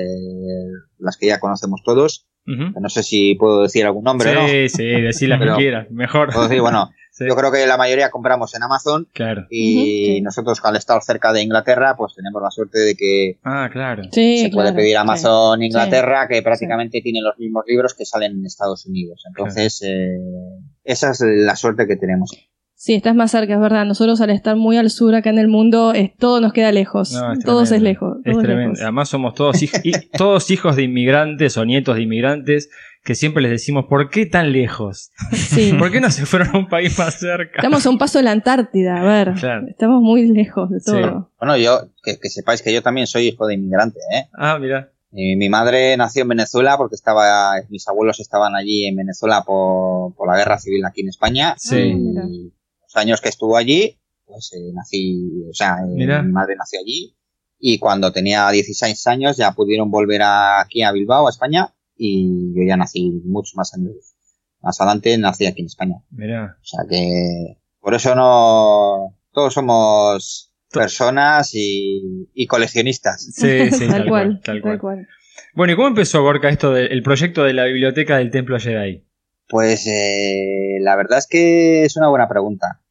S6: las que ya conocemos todos. No sé si puedo decir algún nombre, ¿no?
S3: Sí, sí, decir las que quieras. Mejor.
S6: Puedo decir, bueno,
S3: Sí,
S6: yo creo que la mayoría compramos en Amazon
S3: Claro.
S6: y
S4: Ujú, sí.
S6: nosotros al estar cerca de Inglaterra pues tenemos la suerte de que
S3: Ah, claro.
S4: Sí,
S6: se puede
S4: claro,
S6: pedir
S4: sí.
S6: Amazon Inglaterra que prácticamente tiene los mismos libros que salen en Estados Unidos. Entonces, eh, esa es la suerte que tenemos.
S4: Sí, estás más cerca, es verdad. Nosotros al estar muy al sur acá en el mundo, es, todo nos queda lejos.
S3: No, es
S4: todo es lejos.
S3: Es
S4: todo es
S3: tremendo.
S4: lejos.
S3: Además somos todos, hij- y- todos hijos de inmigrantes o nietos de inmigrantes que siempre les decimos, ¿por qué tan lejos?
S4: Sí.
S3: ¿Por qué no se fueron a un país más cerca?
S4: Estamos a un paso de la Antártida, a ver.
S3: Claro.
S4: Estamos muy lejos de
S3: Sí.
S4: todo.
S6: Bueno, yo, que, que sepáis que yo también soy hijo de inmigrante, ¿eh?
S3: Ah, mira.
S6: Y mi madre nació en Venezuela porque estaba, mis abuelos estaban allí en Venezuela por, por la guerra civil aquí en España.
S3: Sí.
S6: Y los años que estuvo allí, pues eh, nací, o sea, eh,
S3: Mira.
S6: mi madre nació allí. Y cuando tenía 16 años ya pudieron volver a- aquí a Bilbao, a España. Y yo ya nací muchos más años. Más adelante nací aquí en España.
S3: Mira.
S6: O sea que por eso no, todos somos personas y, y coleccionistas.
S3: Sí, sí,
S4: tal, cual,
S3: tal
S4: tal
S3: cual.
S4: cual.
S3: Bueno, ¿y cómo empezó, Gorka, esto del proyecto de la biblioteca del Templo Jedi?
S6: Pues eh, la verdad es que es una buena pregunta.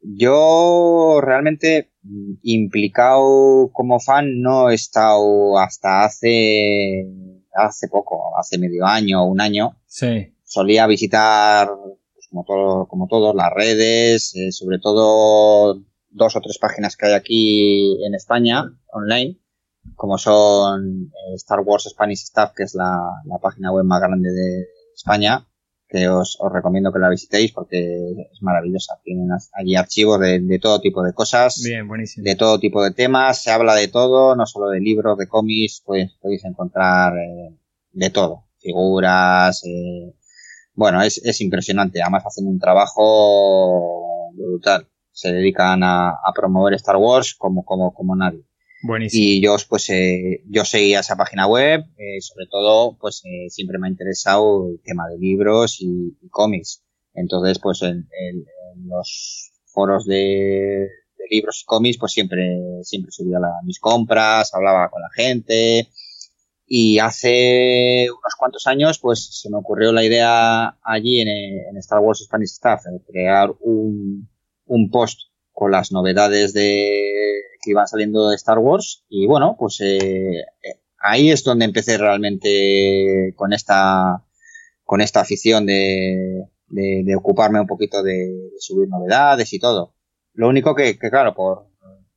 S6: Yo realmente mm, implicado como fan no he estado hasta hace hace poco, hace medio año o un año.
S3: Sí.
S6: Solía visitar, pues, como todo, como todos, las redes, eh, sobre todo dos o tres páginas que hay aquí en España online, como son eh, Star Wars Spanish Stuff, que es la, la página web más grande de España, que os, os recomiendo que la visitéis porque es maravillosa. Tienen allí archivos de, de todo tipo de cosas,
S3: Bien, buenísimo.
S6: de todo tipo de temas, se habla de todo, no solo de libros, de cómics, pues podéis encontrar eh, de todo, figuras, eh, bueno, es, es impresionante, además hacen un trabajo brutal, se dedican a, a promover Star Wars como, como, como nadie.
S3: Buenísimo.
S6: Y yo, pues, eh, yo seguía esa página web, eh, sobre todo, pues, eh, siempre me ha interesado el tema de libros y, y cómics. Entonces, pues, en, en- en los foros de, de libros y cómics, pues, siempre, siempre subía la- mis compras, hablaba con la gente. Y hace unos cuantos años, pues, se me ocurrió la idea allí en, en Star Wars Spanish Staff, de crear un, un post con las novedades de que iban saliendo de Star Wars y bueno pues eh, ahí es donde empecé realmente con esta con esta afición de, de, de ocuparme un poquito de, de subir novedades y todo lo único que, que claro por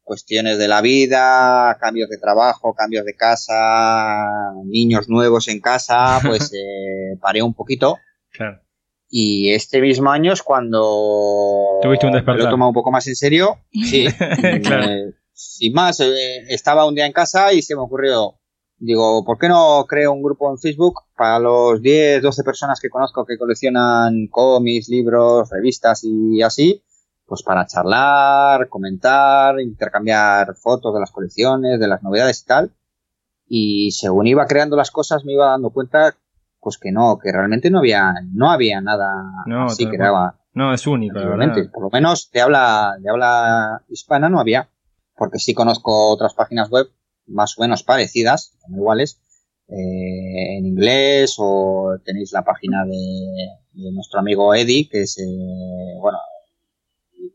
S6: cuestiones de la vida cambios de trabajo cambios de casa niños nuevos en casa pues eh, paré un poquito
S3: Claro.
S6: Y este mismo año es cuando
S3: Tuviste un despertar.
S6: lo he tomado un poco más en serio. Sí,
S3: Claro.
S6: Eh, sin más, eh, estaba un día en casa y se me ocurrió, digo, ¿por qué no creo un grupo en Facebook para los 10, 12 personas que conozco que coleccionan cómics, libros, revistas y así? Pues para charlar, comentar, intercambiar fotos de las colecciones, de las novedades y tal. Y según iba creando las cosas me iba dando cuenta pues que no, que realmente no había, no había nada
S3: No,
S6: así que daba
S3: No, es único, verdad.
S6: Por lo menos de habla, de habla hispana no había, porque sí conozco otras páginas web más o menos parecidas, iguales, eh, en inglés o tenéis la página de, de nuestro amigo Eddie, que es, eh, bueno,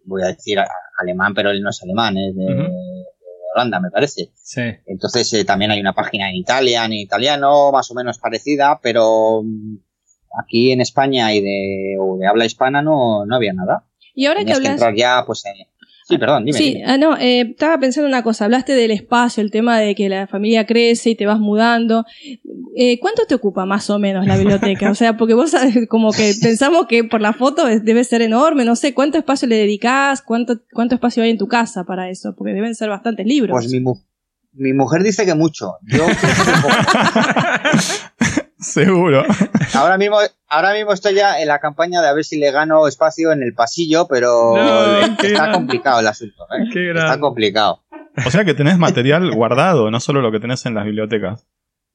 S6: voy a decir alemán, pero él no es alemán, es de Holanda, me parece.
S3: Sí.
S6: Entonces eh, también hay una página en Italia, en italiano, más o menos parecida, pero mm, aquí en España y de, o de habla hispana no, no había nada.
S4: Y ahora que
S6: Tenías que
S4: hablas...
S6: entrar ya, pues... eh, Sí, perdón, dime.
S4: Sí,
S6: dime.
S4: ah, no, eh, estaba pensando una cosa, hablaste del espacio, el tema de que la familia crece y te vas mudando. Eh, ¿Cuánto te ocupa más o menos la biblioteca? O sea, porque vos como que pensamos que por la foto debe ser enorme, no sé, ¿cuánto espacio le dedicás? ¿Cuánto, cuánto espacio hay en tu casa para eso? Porque deben ser bastantes libros.
S6: Pues mi, mu- mi mujer dice que mucho. Yo pienso que poco.
S5: Seguro.
S6: ahora mismo, ahora mismo estoy ya en la campaña de a ver si le gano espacio en el pasillo, pero
S3: No,
S6: está complicado el asunto. ¿eh?
S3: Qué
S6: Está complicado.
S5: O sea que tenés material guardado, no solo lo que tenés en las bibliotecas.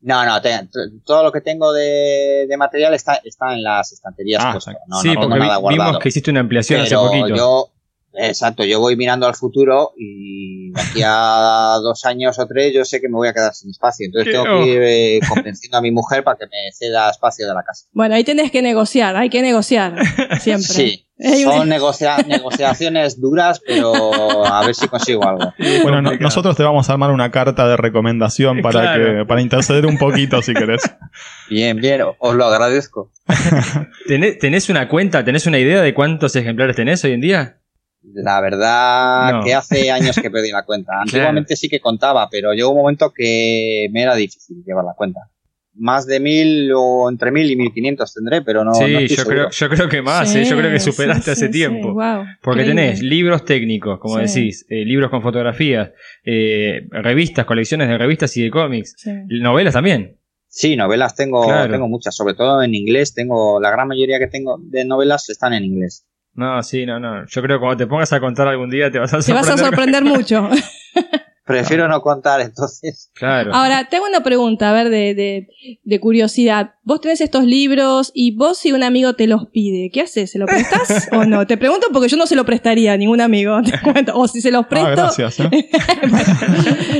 S6: No, no, te- todo lo que tengo de, de material está, está en las estanterías.
S5: Ah.
S6: No,
S3: sí,
S6: no tengo
S3: porque
S6: nada guardado.
S3: vimos que hiciste una ampliación hace poquito.
S6: yo, exacto, yo voy mirando al futuro y de aquí a dos años o tres yo sé que me voy a quedar sin espacio. Entonces tengo que ir eh, convenciendo a mi mujer para que me ceda espacio de la casa.
S4: Bueno, ahí tenés que negociar, hay que negociar, siempre.
S6: Sí, son negocia- negociaciones duras, pero a ver si consigo algo.
S5: Bueno, no- nosotros te vamos a armar una carta de recomendación para
S3: Claro.
S5: que para interceder un poquito si querés.
S6: Bien, bien, os lo agradezco.
S3: ¿Tenés, tenés una cuenta, tenés una idea de cuántos ejemplares tenés hoy en día?
S6: La verdad
S3: No.
S6: que hace años que perdí la cuenta. Antiguamente sí que contaba, pero llegó un momento que me era difícil llevar la cuenta. Más de mil o entre mil y mil quinientos tendré, pero no.
S3: sí, yo, creo, yo creo que más,
S4: Sí,
S3: ¿eh? yo creo que superaste
S4: sí,
S3: hace
S4: sí,
S3: tiempo.
S4: wow,
S3: Porque
S4: increíble.
S3: tenés libros técnicos, como
S4: Sí.
S3: decís, eh, libros con fotografías, eh, revistas, colecciones de revistas y de cómics,
S4: Sí.
S3: novelas también.
S6: Sí, novelas tengo,
S3: Claro.
S6: tengo muchas, sobre todo en inglés. Tengo la gran mayoría que tengo de novelas están en inglés.
S3: No, sí, no, no. Yo creo que cuando te pongas a contar algún día te vas a
S4: Te
S3: sorprender.
S4: vas a sorprender mucho.
S6: Prefiero no contar, entonces.
S3: Claro.
S4: Ahora, tengo una pregunta, a ver, de, de, de curiosidad. Vos tenés estos libros y vos si un amigo te los pide, ¿qué haces? ¿Se lo prestas o no? Te pregunto porque yo no se lo prestaría a ningún amigo. te cuento. O si se los
S5: Ah,
S4: presto...
S5: gracias. ¿eh?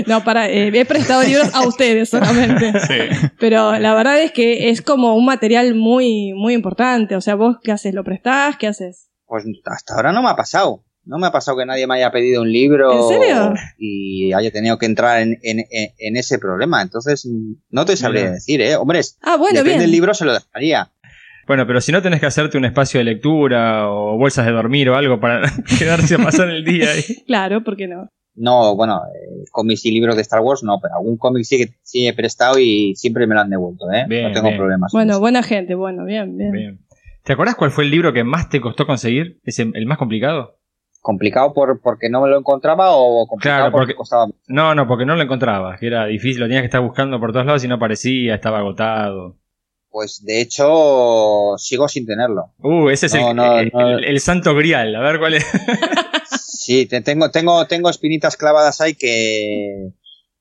S4: no, para, eh, he prestado libros a ustedes solamente.
S5: Sí.
S4: Pero la verdad es que es como un material muy, muy importante. O sea, vos, ¿qué haces? ¿Lo prestás? ¿Qué haces?
S6: Pues hasta ahora no me ha pasado. No me ha pasado que nadie me haya pedido un libro
S4: ¿En serio?
S6: y haya tenido que entrar en, en- en- en ese problema. Entonces, no te sabría decir, ¿eh? Hombre,
S4: Ah, bueno,
S6: depende
S4: bien.
S6: del libro, se lo dejaría.
S3: Bueno, pero si no tenés que hacerte un espacio de lectura o bolsas de dormir o algo para quedarse a pasar el día ahí.
S4: Claro, ¿por qué no?
S6: No, bueno, eh, cómics y libros de Star Wars no, pero algún cómic sí que sí he prestado y siempre me lo han devuelto, ¿eh?
S3: Bien,
S6: no tengo
S3: bien.
S6: problemas.
S4: Bueno, buena gente, bueno, bien, bien.
S3: Bien. ¿Te acordás cuál fue el libro que más te costó conseguir? ¿Es el más complicado?
S6: ¿Complicado por, porque no me lo encontraba o complicado
S3: Claro,
S6: porque,
S3: porque-
S6: costaba?
S3: No, no, porque no lo encontrabas, que era difícil, lo tenías que estar buscando por todos lados y no aparecía, estaba agotado.
S6: Pues de hecho, sigo sin tenerlo.
S3: Uh, ese es
S6: No,
S3: el,
S6: no,
S3: el-
S6: no.
S3: el- el santo grial, a ver cuál es.
S6: Sí, te- tengo, tengo, tengo espinitas clavadas ahí que,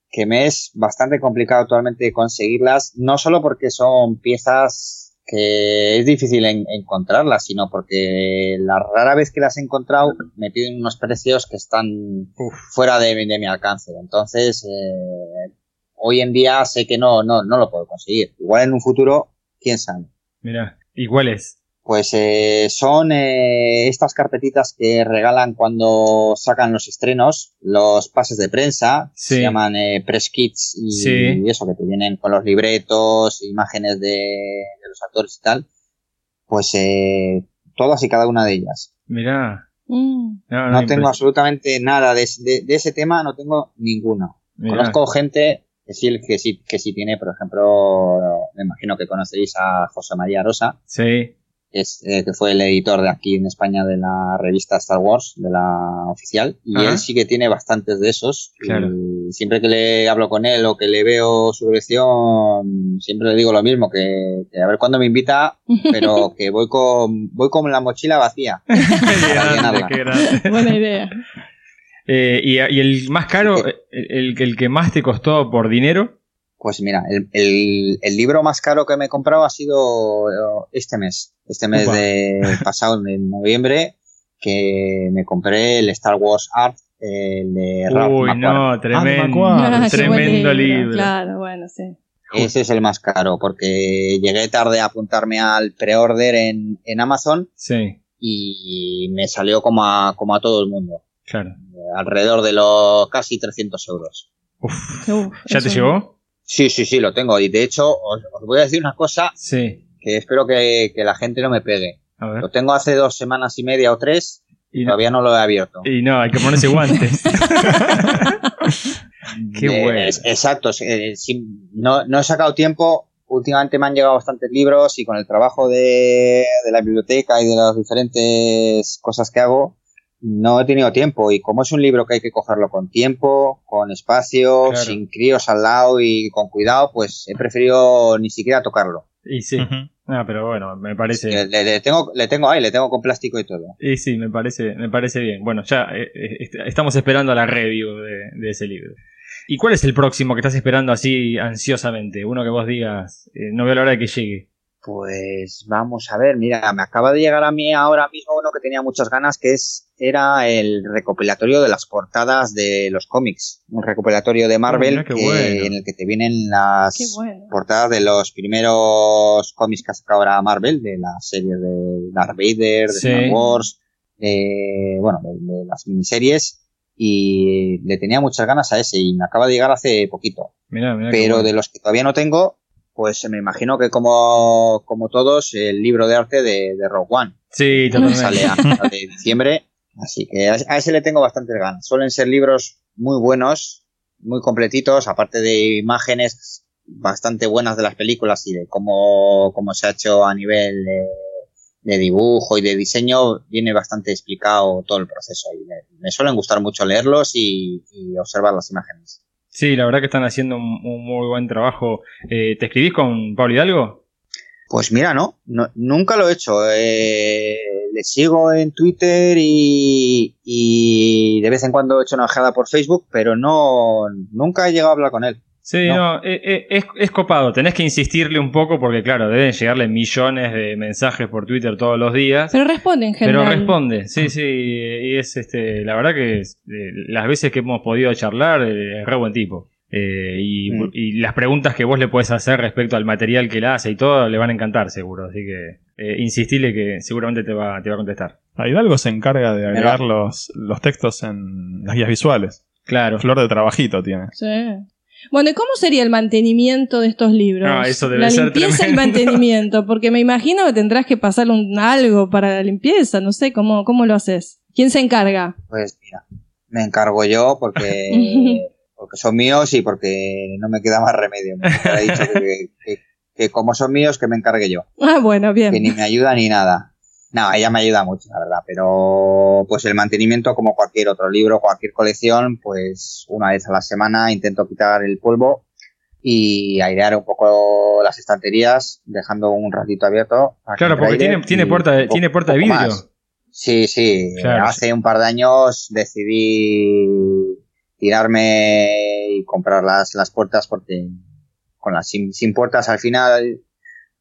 S6: que me es bastante complicado actualmente conseguirlas, no solo porque son piezas que es difícil en- encontrarlas, sino porque la rara vez que las he encontrado me piden unos precios que están
S3: Uf.
S6: fuera de, mi- de mi alcance. Entonces, eh, hoy en día sé que no, no, no lo puedo conseguir. Igual en un futuro, quién sabe.
S3: Mira, ¿y cuál es?
S6: Pues eh, son eh, estas carpetitas que regalan cuando sacan los estrenos, los pases de prensa,
S3: Sí.
S6: se llaman eh, press kits y,
S3: Sí.
S6: y eso que te vienen con los libretos, imágenes de, de los actores y tal. Pues eh, todas y cada una de ellas.
S3: Mirá.
S4: Mm.
S3: No,
S6: tengo absolutamente nada de, de- de ese tema, no tengo ninguno.
S3: mirá.
S6: Conozco gente que sí, que sí, que sí tiene, por ejemplo, me imagino que conoceréis a José María Rosa,
S3: Sí,
S6: es, eh, que fue el editor de aquí en España de la revista Star Wars, de la oficial, y
S3: Ajá.
S6: él sí que tiene bastantes de esos.
S3: Claro.
S6: Y siempre que le hablo con él o que le veo su colección, siempre le digo lo mismo, que, que a ver cuándo me invita, pero que voy con, voy con la mochila vacía.
S3: Qué grande, qué grande.
S4: Buena idea.
S3: Eh, y, y el más caro, el, el que más te costó por dinero.
S6: Pues mira, el, el- el libro más caro que me he comprado ha sido eh, este mes, este mes
S3: Upa.
S6: de pasado, en noviembre, que me compré el Star Wars Art, el de Ralph
S3: Uy,
S6: McQuarrie.
S3: no, tremendo.
S4: Ah, qué buen
S3: tremendo libro.
S4: Claro, bueno, sí.
S6: Ese es el más caro, porque llegué tarde a apuntarme al pre-order en, en Amazon
S3: Sí,
S6: y me salió como a, como a todo el mundo,
S3: claro.
S6: eh, alrededor de los casi 300 euros.
S3: Uf.
S4: Uf,
S3: ¿Ya te llegó?
S6: Sí, sí, sí, lo tengo. Y de hecho, os, os voy a decir una cosa
S3: Sí.
S6: que espero que, que la gente no me pegue.
S3: A ver.
S6: Lo tengo hace dos semanas y media o tres,
S3: Y
S6: todavía no lo he abierto.
S3: y no, hay que ponerse guantes. Qué
S6: Eh,
S3: bueno.
S6: es- exacto, eh, no, no he sacado tiempo. Últimamente me han llegado bastantes libros y con el trabajo de, de la biblioteca y de las diferentes cosas que hago, no he tenido tiempo. Y como es un libro que hay que cogerlo con tiempo, con espacio,
S3: Claro.
S6: sin críos al lado y con cuidado, pues he preferido ni siquiera tocarlo.
S3: Y sí. Ah, pero bueno, me parece.
S6: Le, le- le tengo, le tengo ahí, le tengo con plástico y todo.
S3: Y sí, me parece, me parece bien. Bueno, ya eh, eh, est- estamos esperando la review de, de ese libro. ¿Y cuál es el próximo que estás esperando así ansiosamente? Uno que vos digas, eh, no veo la hora de que llegue.
S6: Pues vamos a ver, mira, me acaba de llegar a mí ahora mismo uno que tenía muchas ganas, que es era el recopilatorio de las portadas de los cómics, un recopilatorio de Marvel
S3: mira
S6: que-
S3: bueno.
S6: en el que te vienen las
S4: bueno.
S6: portadas de los primeros cómics que ha sacado ahora Marvel, de las series de Darth Vader, de
S3: Sí.
S6: Star Wars, de, bueno, de, de las miniseries y le tenía muchas ganas a ese y me acaba de llegar hace poquito
S3: mirá qué
S6: pero
S3: bueno.
S6: de los que todavía no tengo, pues me imagino que como, como todos, el libro de arte de, de Rogue One
S3: Sí,
S6: que
S3: totalmente.
S6: sale a finales de diciembre, así que a, ese le tengo bastantes ganas. Suelen ser libros muy buenos, muy completitos, aparte de imágenes bastante buenas de las películas y de cómo, cómo se ha hecho a nivel de, de dibujo y de diseño, viene bastante explicado todo el proceso y me, me suelen gustar mucho leerlos y, y observar las imágenes.
S3: Sí, la verdad que están haciendo un, un muy buen trabajo. Eh, ¿Te escribís con Pablo Hidalgo?
S6: Pues mira, no, no- nunca lo he hecho. Eh, le sigo en Twitter y, y de vez en cuando he hecho una ojeada por Facebook, pero no, nunca he llegado a hablar con él.
S3: Sí,
S6: No.
S3: no, eh, eh, es, es copado. Tenés que insistirle un poco porque, claro, deben llegarle millones de mensajes por Twitter todos los días.
S4: Pero responde en
S3: Pero
S4: general.
S3: responde, sí, sí, y es este, la verdad que es, eh, las veces que hemos podido charlar eh, es re buen tipo. Eh, y,
S6: Mm.
S3: y las preguntas que vos le podés hacer respecto al material que él hace y todo le van a encantar seguro, así que eh, insistile que seguramente te va, te va a contestar.
S5: A Hidalgo se encarga de agregar los, los textos en las guías visuales.
S3: Claro.
S5: Flor de trabajito tiene.
S4: Sí. Bueno, ¿y cómo sería el mantenimiento de estos libros?
S3: Ah, eso debe
S4: la
S3: ser
S4: limpieza y el
S3: tremendo.
S4: mantenimiento, porque me imagino que tendrás que pasar un, algo para la limpieza, no sé, ¿cómo, cómo lo haces? ¿Quién se encarga?
S6: Pues mira, me encargo yo porque, porque son míos y porque no me queda más remedio. Me ha dicho que, que- que como son míos, que me encargue yo.
S4: Ah, bueno, bien.
S6: que ni me ayuda ni nada. No, ella me ayuda mucho, la verdad, pero pues el mantenimiento como cualquier otro libro, cualquier colección, pues una vez a la semana intento quitar el polvo y airear un poco las estanterías, dejando un ratito abierto.
S3: Claro, porque tiene, tiene puerta, de- tiene puerta de vidrio.
S6: más. Sí, sí.
S3: Claro.
S6: Hace un par de años decidí tirarme y comprar las, las puertas porque con las sin, sin puertas al final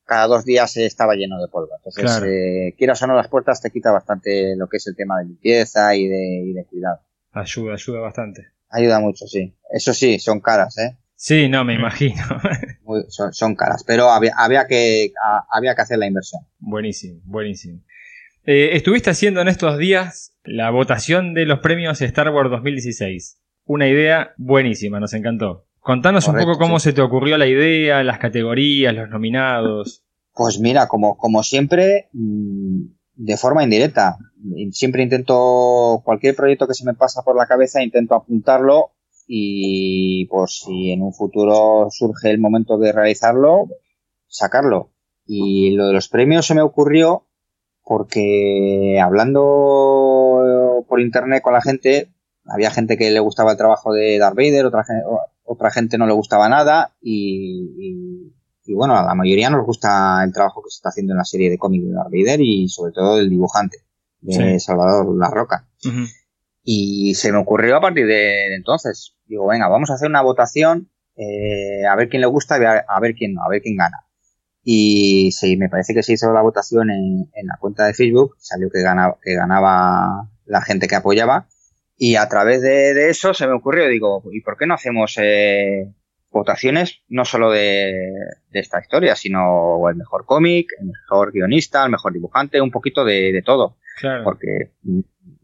S6: cada dos días estaba lleno de polvo. Entonces,
S3: Claro.
S6: eh, quieras o no las puertas te quita bastante lo que es el tema de limpieza y de, y de cuidado.
S3: Ayuda, ayuda bastante.
S6: Ayuda mucho, sí. Eso sí, son caras, ¿eh?
S3: Sí, no, me imagino.
S6: Muy- son, son caras, pero había, había, que, a- había que hacer la inversión.
S3: buenísimo, buenísimo. Eh, estuviste haciendo en estos días la votación de los premios Star Wars 2016. Una idea buenísima, nos encantó. Contanos un poco cómo
S6: sí.
S3: se te ocurrió la idea, las categorías, los nominados.
S6: Pues mira, como, como siempre, mm, de forma indirecta. Siempre intento, cualquier proyecto que se me pasa por la cabeza, intento apuntarlo y pues si en un futuro surge el momento de realizarlo, sacarlo. Y lo de los premios se me ocurrió porque hablando por internet con la gente, había gente que le gustaba el trabajo de Darth Vader, otra, otra gente no le gustaba nada y, bueno, a la mayoría nos gusta el trabajo que se está haciendo en la serie de cómics de Darth Vader y sobre todo el dibujante de Salvador La Roca. Y se me ocurrió a partir de, entonces, digo, venga, vamos a hacer una votación, eh, a ver quién le gusta y a, ver quién no, a ver quién gana. Y sí, me parece que se hizo la votación en, la cuenta de Facebook, salió que ganaba, que ganaba la gente que apoyaba. Y a través de, eso se me ocurrió, digo, ¿y por qué no hacemos eh, votaciones no solo de, esta historia, sino el mejor cómic, el mejor guionista, el mejor dibujante, un poquito de, todo? Claro. Porque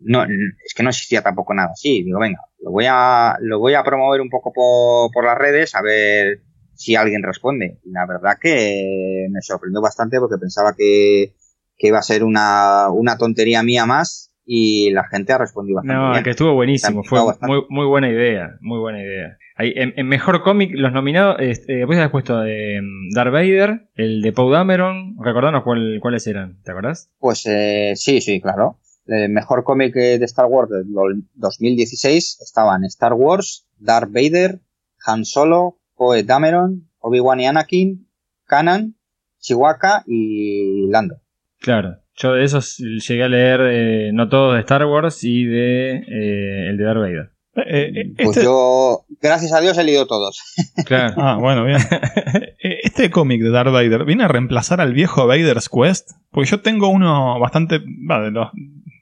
S6: no, es que no existía tampoco nada así. Digo, venga, lo voy a, lo voy a promover un poco por, por las redes a ver si alguien responde. Y la verdad que me sorprendió bastante porque pensaba que, que iba a ser una, una tontería mía más y la gente ha respondido bastante.
S3: No, que estuvo buenísimo, fue muy, muy buena idea, muy buena idea. en, mejor cómic, los nominados, este, vos habías puesto de mm, Darth Vader, el de Paul Dameron, recordanos cuál, cuáles eran, ¿te acordás?
S6: Pues eh, sí, sí, claro. El mejor cómic de Star Wars del 2016 estaban Star Wars, Darth Vader, Han Solo, Poe Dameron, Obi-Wan y Anakin, Kanan, Chihuahua y Lando.
S3: Claro, yo de esos llegué a leer eh, no todos de Star Wars y de eh, el de Darth Vader.
S6: Eh, pues este- yo, gracias a Dios, he leído todos.
S5: Claro. ah, bueno, bien. Este cómic de Darth Vader viene a reemplazar al viejo Vader's Quest. Porque yo tengo uno bastante. Va, de los.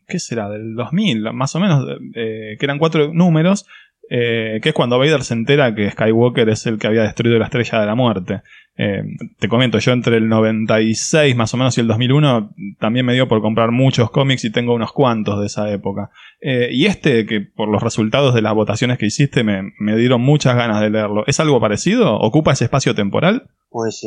S5: ¿Qué será? Del 2000, más o menos. que eran cuatro números. Eh, que es cuando Vader se entera que Skywalker es el que había destruido la estrella de la muerte. Eh, te comento, yo entre el 96 más o menos y el 2001 también me dio por comprar muchos cómics y tengo unos cuantos de esa época. Eh, y este, que por los resultados de las votaciones que hiciste me, me, dieron muchas ganas de leerlo. ¿Es algo parecido? ¿Ocupa ese espacio temporal?
S6: Pues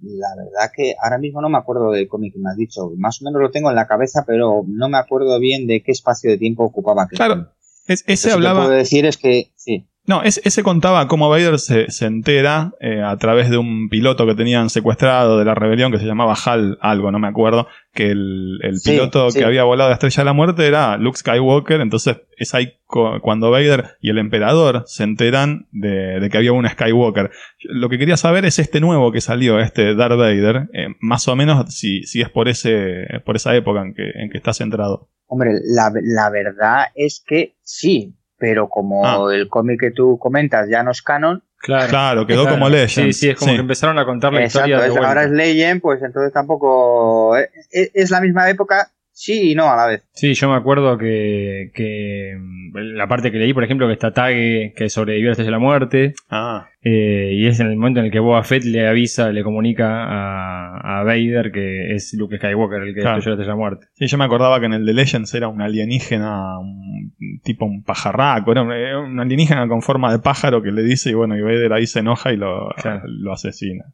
S6: la verdad que ahora mismo no me acuerdo del cómic que me has dicho. Más o menos lo tengo en la cabeza, pero no me acuerdo bien de qué espacio de tiempo ocupaba.
S5: Claro, ese hablaba.
S6: Lo que puedo decir es que sí.
S5: No, ese, contaba cómo Vader se, entera eh, a través de un piloto que tenían secuestrado de la rebelión que se llamaba Hal, algo, no me acuerdo, que el, piloto que había volado la estrella de la muerte era Luke Skywalker, entonces es ahí cuando Vader y el emperador se enteran de, que había un Skywalker. Lo que quería saber es este nuevo que salió, este Darth Vader, eh, más o menos si, si es por, ese, por esa época en que, en que está centrado.
S6: Hombre, la, la verdad es que sí, pero como ah. el cómic que tú comentas ya no es canon.
S5: Claro, quedó como Legend.
S3: Sí, sí, es como que empezaron a contar la historia. De
S6: ahora es Legend, pues entonces tampoco. Es, eh, es, la misma época, sí y no a la vez.
S3: Sí, yo me acuerdo que, que mm, la parte que leí, por ejemplo, que está Tage, que sobrevivió a la de la muerte.
S5: Ah.
S3: Eh, y es en el momento en el que Boba Fett le avisa, le comunica a, a Vader que es Luke Skywalker el que claro. destruyó la de la muerte.
S5: Sí, yo me acordaba que en el de Legends era un alienígena, un, tipo un pajarraco, era un, alienígena con forma de pájaro que le dice, y bueno, y Vader ahí se enoja y lo, lo asesina.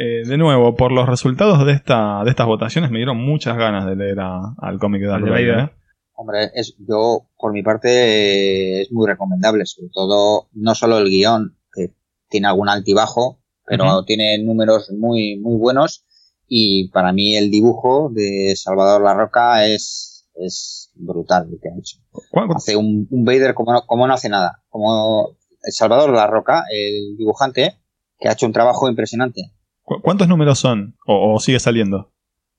S5: Eh, de nuevo, por los resultados de, esta, de estas votaciones me dieron muchas ganas de leer al cómic de Darth Vader. ¿eh?
S6: Hombre, es, yo por mi parte es muy recomendable, sobre todo no solo el guion, que tiene algún altibajo, pero tiene números muy, muy buenos y para mí el dibujo de Salvador La Roca es, es brutal lo que ha hecho. Hace un, Vader como no, como no hace nada, como Salvador La Roca, el dibujante, que ha hecho un trabajo impresionante.
S5: ¿Cuántos números son? ¿O, sigue saliendo?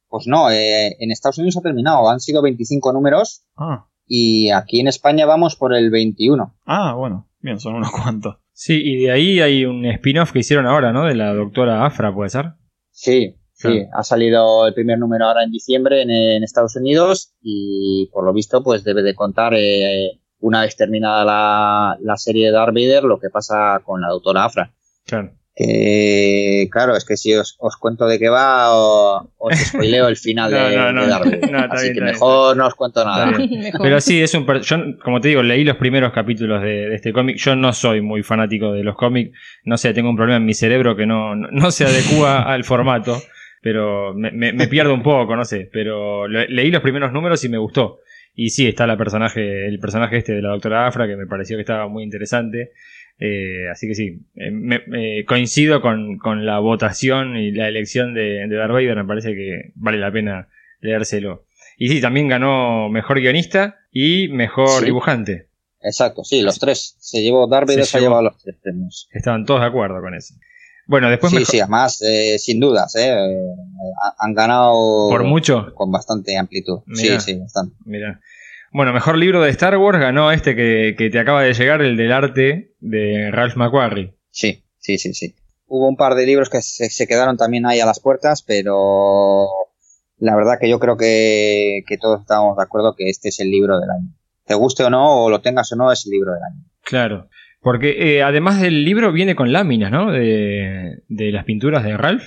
S6: Pues no, eh, en Estados Unidos ha terminado. Han sido 25 números.
S5: Ah.
S6: Y aquí en España vamos por el 21.
S5: Ah, bueno. Bien, son unos cuantos.
S3: Sí, y de ahí hay un spin-off que hicieron ahora, ¿no? De la doctora Afra, ¿puede ser?
S6: Sí, sí. Ha salido el primer número ahora en diciembre en, Estados Unidos y por lo visto pues debe de contar eh, una vez terminada la, la serie de Darth Vader lo que pasa con la doctora Afra.
S3: Claro.
S6: Que, claro, es que si os, cuento de qué va, o, os spoileo el final de, no, Así que mejor no os cuento nada.
S3: Pero sí, es un. Yo, como te digo, leí los primeros capítulos de, este cómic. Yo no soy muy fanático de los cómics. No sé, tengo un problema en mi cerebro que no, no se adecua al formato. Pero me, me, pierdo un poco, no sé. Pero leí los primeros números y me gustó. Y sí, está la personaje, el personaje este de la doctora Afra, que me pareció que estaba muy interesante. Eh, así que sí, eh, coincido con, la votación y la elección de, de Darth Vader. Me parece que vale la pena leérselo. Y sí, también ganó mejor guionista y mejor
S6: Sí.
S3: dibujante.
S6: Exacto, sí, los tres. Se llevó Darth Vader,
S3: Se
S6: se ha
S3: llevó.
S6: llevado los tres premios.
S3: Estaban todos de acuerdo con eso. Bueno, después
S6: sí,
S3: mejor-
S6: sí, además, eh, sin dudas, eh, eh, ha- han ganado
S3: por mucho.
S6: con bastante amplitud.
S3: Mirá.
S6: Sí, sí, bastante.
S3: Mira. Bueno, mejor libro de Star Wars ganó este que, que te acaba de llegar, el del arte de Ralph McQuarrie.
S6: Sí, sí, sí, sí. Hubo un par de libros que se, se quedaron también ahí a las puertas, pero la verdad que yo creo que, que todos estábamos de acuerdo que este es el libro del año. Te guste o no, o lo tengas o no, es el libro del año.
S3: Claro. Porque eh, además del libro viene con láminas, ¿no? De, de las pinturas de Ralph.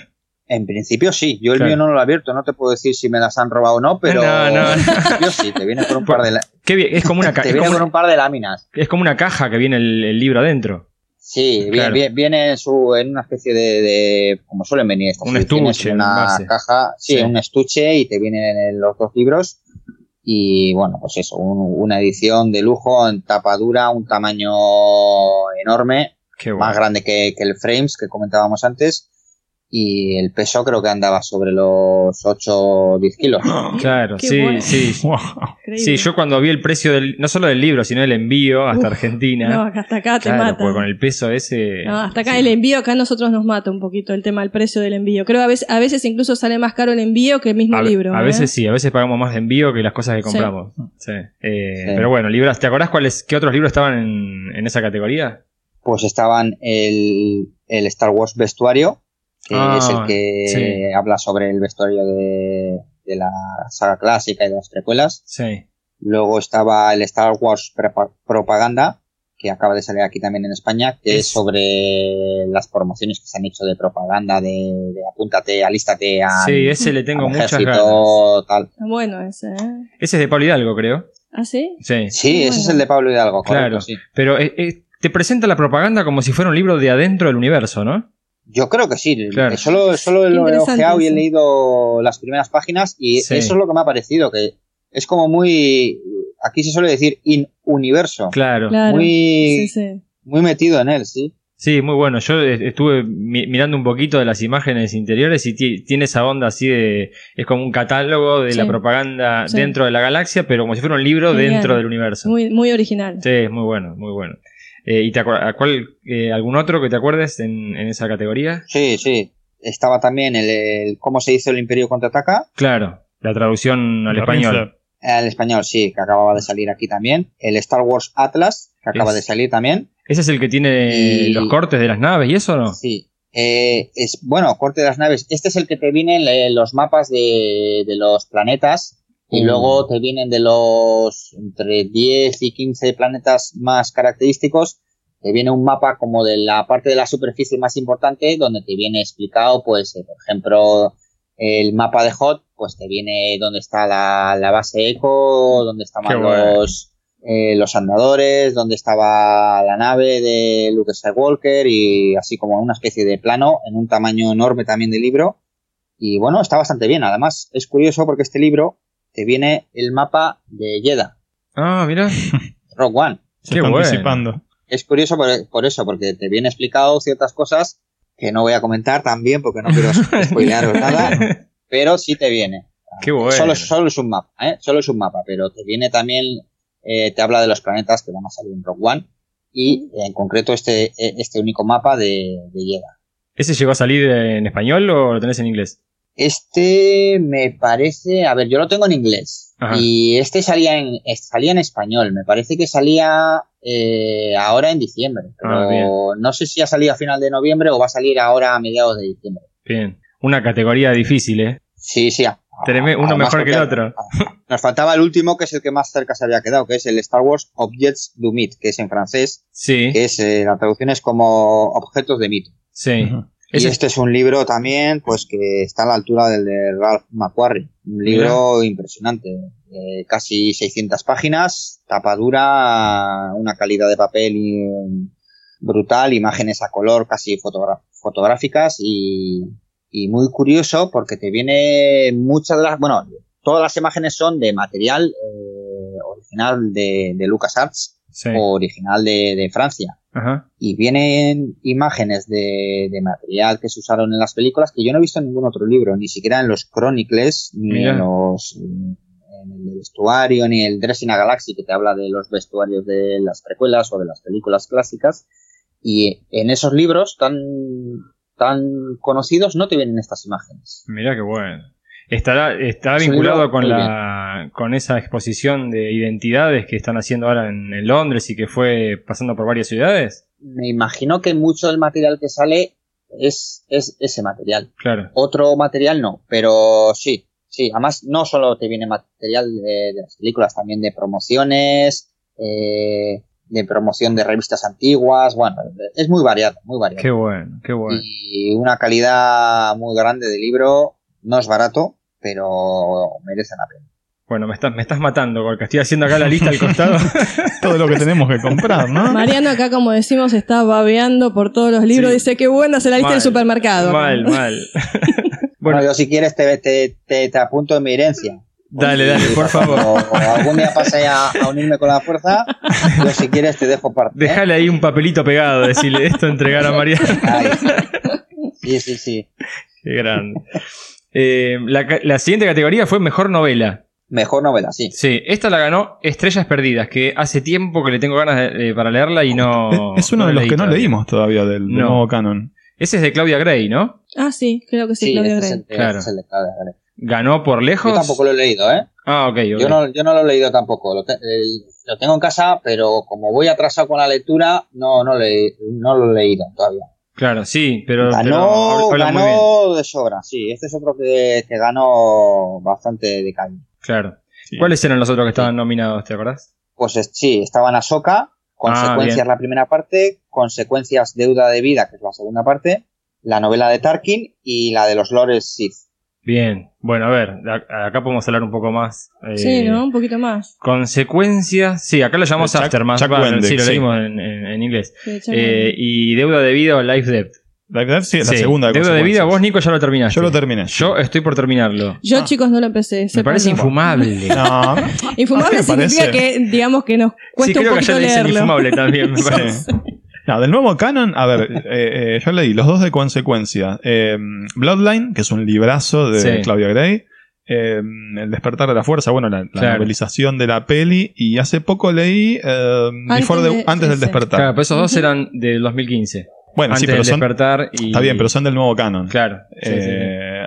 S6: En principio sí, yo el
S3: Claro.
S6: mío no lo he abierto, no te puedo decir si me las han robado o no, pero
S3: No, no,
S6: en principio sí, te viene con un par de, la-
S3: Qué bien, es como una,
S6: te viene con un par de láminas.
S3: es como una caja que viene el, el libro adentro.
S6: Sí, viene,
S3: Claro.
S6: viene- viene en, su, en una especie de, de- como suelen venir estas
S3: Un estuche,
S6: una caja, sí,
S3: Sí.
S6: un estuche y te vienen los dos libros y bueno, pues eso, un- una edición de lujo en tapa dura, un tamaño enorme,
S3: bueno.
S6: más grande que, que el frames que comentábamos antes y el peso creo que andaba sobre los 8 o 10 kilos.
S3: Claro,
S4: Qué
S3: sí,
S4: bueno.
S3: sí.
S5: Wow.
S3: Sí, yo cuando vi el precio del, no solo del libro, sino el envío hasta
S4: Uf,
S3: Argentina.
S4: No, acá- hasta acá te
S3: claro,
S4: mata.
S3: porque con el peso ese.
S4: No, hasta acá
S3: sí.
S4: el envío, acá a nosotros nos mata un poquito el tema del precio del envío. Creo que a veces, a veces incluso sale más caro el envío que el mismo
S3: A,
S4: libro.
S3: a
S4: ¿eh?
S3: veces sí, a veces pagamos más de envío que las cosas que compramos. Sí. Eh,
S6: Sí.
S3: Pero bueno, libros, ¿te acordás cuáles, qué otros libros estaban en, en esa categoría?
S6: Pues estaban el, el Star Wars vestuario, que
S3: Ah,
S6: es el que
S3: sí.
S6: habla sobre el vestuario de, de la saga clásica y de las precuelas.
S3: Sí.
S6: Luego estaba el Star Wars Propaganda, que acaba de salir aquí también en España, que es,
S3: Es-
S6: sobre las promociones que se han hecho de propaganda, de, de apúntate, alístate a
S3: Sí, ese le tengo muchas ganas.
S6: ejército, tal.
S4: Está bueno ese, ¿eh?
S3: Ese es de Pablo Hidalgo, creo.
S4: ¿Ah, sí?
S3: Sí.
S6: Sí, ese es el de Pablo Hidalgo, correcto,
S3: Claro.
S6: sí.
S3: Pero eh, eh, te presenta la propaganda como si fuera un libro de adentro del universo, ¿no?
S6: Yo creo que sí.
S3: Claro.
S6: Solo, solo lo he ojeado y he leído las primeras páginas y
S3: Sí.
S6: eso es lo que me ha parecido, que es como muy... Aquí se suele decir in-universo.
S3: Claro.
S4: Claro.
S6: Muy,
S4: Sí, sí.
S6: muy metido en él, sí.
S3: Sí, muy bueno. Yo eh, estuve mi- mirando un poquito de las imágenes interiores y ti- tiene esa onda así de. Es como un catálogo de la propaganda
S4: Sí.
S3: dentro de la galaxia, pero como si fuera un libro
S4: Genial.
S3: dentro del universo.
S4: Muy, muy original.
S3: Sí, es muy bueno, muy bueno. Eh, ¿Y te acuer- a cuál, eh, algún otro que te acuerdes en, en esa categoría?
S6: Sí, sí. Estaba también el, el cómo se hizo el Imperio contraataca.
S3: Claro, la traducción al
S5: La
S3: español.
S6: El español, sí, que acababa de salir aquí también. El Star Wars Atlas, que acaba
S3: Es-
S6: de salir también.
S3: ¿Ese es el que tiene
S6: Y-
S3: los cortes de las naves y eso o no?
S6: Sí. Eh, es, bueno, corte de las naves. Este es el que te vienen eh, los mapas de, de los planetas. Y
S3: Mm.
S6: luego te vienen de los entre 10 y 15 planetas más característicos. Te viene un mapa como de la parte de la superficie más importante, donde te viene explicado, pues, eh, por ejemplo, el mapa de Hot, pues te viene dónde está la, la base Echo, dónde
S3: Qué
S6: estaban los, eh, los andadores, dónde estaba la nave de Luke Skywalker y así como una especie de plano en un tamaño enorme también de libro. Y bueno, está bastante bien. Además, es curioso porque este libro te viene el mapa de Jeddah,
S3: Ah, mira.
S6: Rock One.
S5: Se
S3: Qué
S5: está
S3: bueno.
S5: anticipando.
S6: Es curioso por, por eso, porque te viene explicado ciertas cosas que no voy a comentar también porque no quiero spoilearos nada, pero sí te viene.
S3: Qué bueno.
S6: Solo, solo es un mapa, ¿eh? Solo es un mapa, pero te viene también, eh, te habla de los planetas que van a salir en Rock One y en concreto este, eh, este único mapa de, de Jeddah.
S3: ¿Ese llegó a salir en español o lo tenés en inglés?
S6: Este me parece, a ver, yo lo tengo en inglés
S3: Ajá.
S6: y este salía en salía en español. Me parece que salía eh, ahora en diciembre,
S3: Ah,
S6: pero no sé si ha salido a final de noviembre o va a salir ahora a mediados de diciembre.
S3: Bien. Una categoría difícil, ¿eh?
S6: Sí, sí. a-
S3: Treme- uno mejor que el otro.
S6: Nos faltaba el último, que es el que más cerca se había quedado, que es el Star Wars Objects du Mythe, que es en francés,
S3: Sí,
S6: que es eh, la traducción es como objetos de mito.
S3: sí.
S6: Y este es un libro también, pues que está a la altura del de Ralph McQuarrie. Un libro impresionante. eh, casi 600 páginas, tapa dura, una calidad de papel y, um, brutal, imágenes a color casi fotográficas y, y muy curioso porque te viene muchas de las, bueno, todas las imágenes son de material eh, original de, de LucasArts
S3: Sí.
S6: original de, de Francia.
S3: Ajá.
S6: Y vienen imágenes de, de material que se usaron en las películas que yo no he visto en ningún otro libro, ni siquiera en los Chronicles, ni
S3: Mira.
S6: en los en el vestuario, ni el Dressing a Galaxy que te habla de los vestuarios de las precuelas o de las películas clásicas. Y en esos libros tan, tan conocidos no te vienen estas imágenes.
S3: Mirá qué bueno. Estará, estará vinculado con la con esa exposición de identidades que están haciendo ahora en, en Londres y que fue pasando por varias ciudades.
S6: Me imagino que mucho del material que sale es, es ese material.
S3: Claro.
S6: Otro material no, pero sí, sí. Además, no solo te viene material de, de las películas, también de promociones, eh, de promoción de revistas antiguas. Bueno, es muy variado, muy variado.
S3: Qué bueno, qué bueno.
S6: Y una calidad muy grande de libro. No es barato, pero merece la pena.
S3: Bueno, me estás, me estás matando, porque estoy haciendo acá la lista al costado.
S5: Todo lo que tenemos que comprar, ¿no?
S4: Mariano acá, como decimos, está babeando por todos los libros.
S3: Sí.
S4: Dice que buena se la lista
S3: Mal,
S4: del supermercado.
S3: mal, mal.
S6: Bueno,
S3: Bueno,
S6: yo si quieres te, te, te, te apunto en mi herencia.
S3: dale, dale, por favor.
S6: O, algún día pase a, a unirme con la fuerza, yo si quieres te dejo parte. ¿eh?
S3: Déjale ahí un papelito pegado, decirle esto, entregar a Mariano.
S6: Ahí. Sí, sí, sí.
S3: Qué grande. Eh, la, siguiente categoría fue mejor novela.
S6: Mejor novela, sí.
S3: Sí, esta la ganó Estrellas Perdidas, que hace tiempo que le tengo ganas de- eh, para leerla y no.
S5: es uno
S3: no
S5: de los que no leímos todavía del, del
S3: No.
S5: nuevo canon.
S3: Ese es de Claudia Gray, ¿no?
S4: Ah, sí, creo que sí,
S6: Sí,
S4: Claudia
S6: este es,
S4: Gray.
S6: el, este
S3: Claro.
S6: es el de Claudia Gray.
S3: Ganó por lejos.
S6: Yo tampoco lo he leído, ¿eh?
S3: Ah, ok, ok.
S6: Yo, no, yo no lo he leído tampoco. Lo, te- el- lo tengo en casa, pero como voy atrasado con la lectura, no, no, le, no lo he leído todavía.
S3: Claro, sí, pero.
S6: Ganó, de sobra, sí. Este es otro que, que ganó bastante de calle.
S3: Claro.
S5: Sí.
S3: ¿Cuáles eran los otros que estaban nominados, te acordás?
S6: Pues es- sí, estaban Ahsoka, Consecuencias
S3: bien.
S6: la primera parte, Consecuencias Deuda de Vida, que es la segunda parte, la novela de Tarkin y la de los Lores Sith.
S3: Bien. Bueno, a ver, acá podemos hablar un poco más. eh,
S4: Sí, ¿no? Un poquito más.
S3: Consecuencias. Sí, acá lo llamamos
S5: Chuck-
S3: Aftermath. Sí, lo
S5: sí.
S3: leímos en, en- en inglés.
S4: Sí,
S3: Eh, y Deuda de Vida o Life Debt.
S5: La verdad sí es
S3: Sí,
S5: la segunda de
S3: Deuda de Vida, vos, Nico, ya lo terminaste.
S5: Yo lo terminé.
S3: Yo estoy por terminarlo.
S4: Yo,
S5: Ah.
S4: chicos, no lo empecé.
S3: Me parece infumable.
S5: No,
S4: Infumable
S5: ¿A ti te
S4: significa
S5: parece?
S4: que, digamos, que nos
S3: Sí,
S4: cuesta un
S3: creo que
S4: poquito
S3: ya le dicen
S4: leerlo.
S3: infumable también, me
S5: Sí.
S3: parece.
S5: No, del nuevo canon, a ver, eh, eh, yo leí los dos de consecuencia. Eh, Bloodline, que es un librazo de
S3: Sí.
S5: Claudia Gray. Eh, el despertar de la fuerza, bueno, la, la
S3: Claro.
S5: novelización de la peli. Y hace poco leí eh, Before the-
S4: de-
S5: antes del despertar.
S3: Claro, pero esos dos eran del 2015.
S5: bueno,
S3: antes
S5: sí, pero
S3: del
S5: son,
S3: despertar y.
S5: está bien, pero son del nuevo canon.
S3: Claro. sí, sí, sí.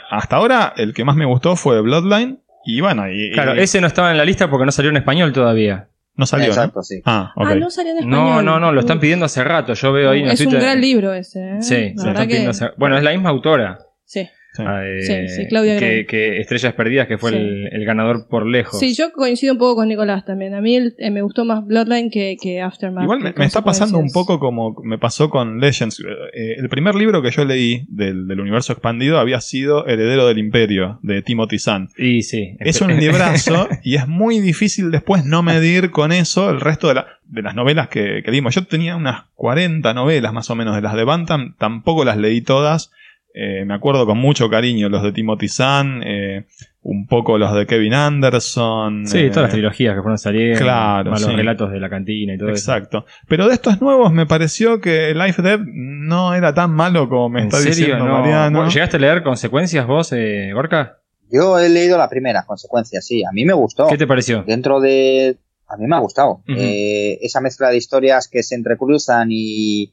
S5: Hasta ahora, el que más me gustó fue Bloodline. Y bueno, y,
S3: Claro,
S5: y
S3: ese no estaba en la lista porque no salió en español todavía.
S5: No salió, ¿no?
S6: Exacto, sí.
S5: Ah, ok.
S4: Ah, no salió en español.
S3: No, no, no, lo están
S4: Uh,
S3: pidiendo hace rato. Yo veo ahí en
S4: Es un
S3: Twitter.
S4: gran libro ese. ¿eh?
S3: Sí,
S4: La
S3: se lo están pidiendo
S4: que...
S3: hace- Bueno, es la misma autora.
S4: Sí.
S5: Sí.
S3: eh,
S4: Sí, sí, Claudia
S3: que, que Estrellas Perdidas, que fue
S4: Sí.
S3: el, el ganador por lejos.
S4: Sí, yo coincido un poco con Nicolás también. A mí el- eh, me gustó más Bloodline que, que Aftermath.
S5: Igual me, me está pasando un poco como me pasó con Legends. Eh, el primer libro que yo leí del, del universo expandido había sido Heredero del Imperio, de Timothy Zahn.
S3: Y sí.
S5: Es un librazo y es muy difícil después no medir con eso el resto de, la- de las novelas que, que leímos. Yo tenía unas 40 novelas más o menos de las de Bantam, tampoco las leí todas. Eh, me acuerdo con mucho cariño los de Timothy Zahn, eh, un poco los de Kevin Anderson.
S3: Sí,
S5: eh,
S3: todas las trilogías que fueron saliendo.
S5: claro,
S3: más los
S5: sí.
S3: relatos de la cantina y todo
S5: Exacto. Pero de estos nuevos me pareció que Life Dev no era tan malo como me está
S3: ¿En serio?
S5: diciendo
S3: No.
S5: Mariano.
S3: Bueno, ¿Llegaste a leer consecuencias vos, eh, Gorka?
S6: Yo he leído la primera, Consecuencias, sí. A mí me gustó.
S3: ¿Qué te pareció?
S6: Dentro de... A mí me ha gustado. Eh, esa mezcla de historias que se entrecruzan y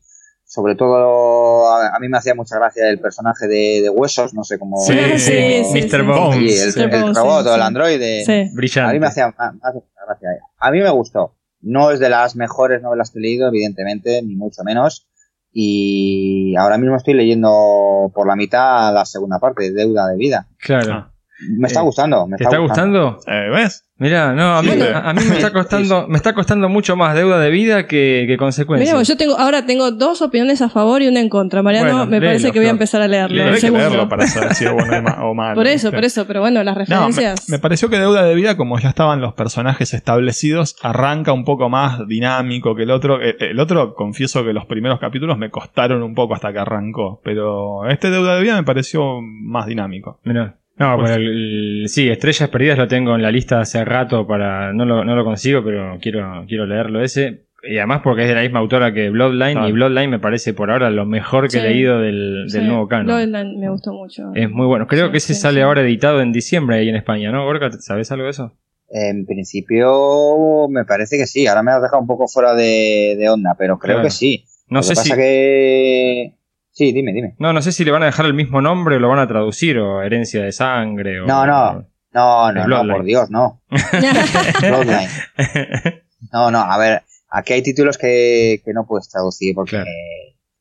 S6: sobre todo a, a mí me hacía mucha gracia el personaje de, de Huesos, no sé cómo...
S3: Sí,
S4: sí, sí,
S3: Mr. Bones.
S6: Sí, el, robot
S4: sí,
S6: o el androide.
S4: Sí.
S3: Brillante.
S6: A mí me hacía, me hace mucha gracia. A mí me gustó. No es de las mejores novelas que he leído, evidentemente, ni mucho menos. Y ahora mismo estoy leyendo por la mitad la segunda parte, Deuda de Vida.
S3: Claro.
S6: Me está
S3: Eh,
S6: gustando. Me
S3: ¿Te está gustando?
S5: Eh, ¿Ves?
S3: Mirá, no, a mí,
S5: Sí.
S3: a, a mí me está costando, me está costando mucho más deuda de vida que, que consecuencias.
S4: Mira, yo tengo, ahora tengo dos opiniones a favor y una en contra. Mariano,
S3: Bueno,
S4: me parece que voy a empezar a leerlo. El
S5: hay que leerlo para saber si es bueno o ma- o malo.
S4: Por eso,
S5: ¿viste?
S4: por eso, pero bueno, las
S5: No, me,
S4: referencias.
S5: me pareció que Deuda de Vida, como ya estaban los personajes establecidos, arranca un poco más dinámico que el otro. Eh, El otro, confieso que los primeros capítulos me costaron un poco hasta que arrancó. Pero este Deuda de Vida me pareció más dinámico.
S3: Mirá. No,
S5: Pues-
S3: pero el- el- sí, Estrellas Perdidas lo tengo en la lista hace rato para. No lo, no lo consigo, pero quiero, quiero leerlo ese. Y además porque es de la misma autora que Bloodline, y Bloodline me parece por ahora lo mejor que
S4: Sí.
S3: he leído del, del
S4: Sí,
S3: nuevo canon.
S4: Bloodline me gustó mucho.
S3: Es muy bueno. Creo
S4: Sí,
S3: que ese
S4: sí,
S3: sale
S4: sí.
S3: ahora editado en diciembre ahí en España, ¿no? Gorka, ¿sabes algo de eso?
S6: En principio, me parece que sí. Ahora me has dejado un poco fuera de, de onda, pero creo
S3: Claro.
S6: que sí.
S3: No
S6: Lo
S3: sé
S6: que
S3: si.
S6: que... Sí, dime, dime.
S3: No, no sé si le van a dejar el mismo nombre o lo van a traducir, o herencia de sangre, o.
S6: No, no. No, no, no, por Dios, no. Bloodline. No, no, a ver, aquí hay títulos que, que no puedes traducir porque,
S3: Claro.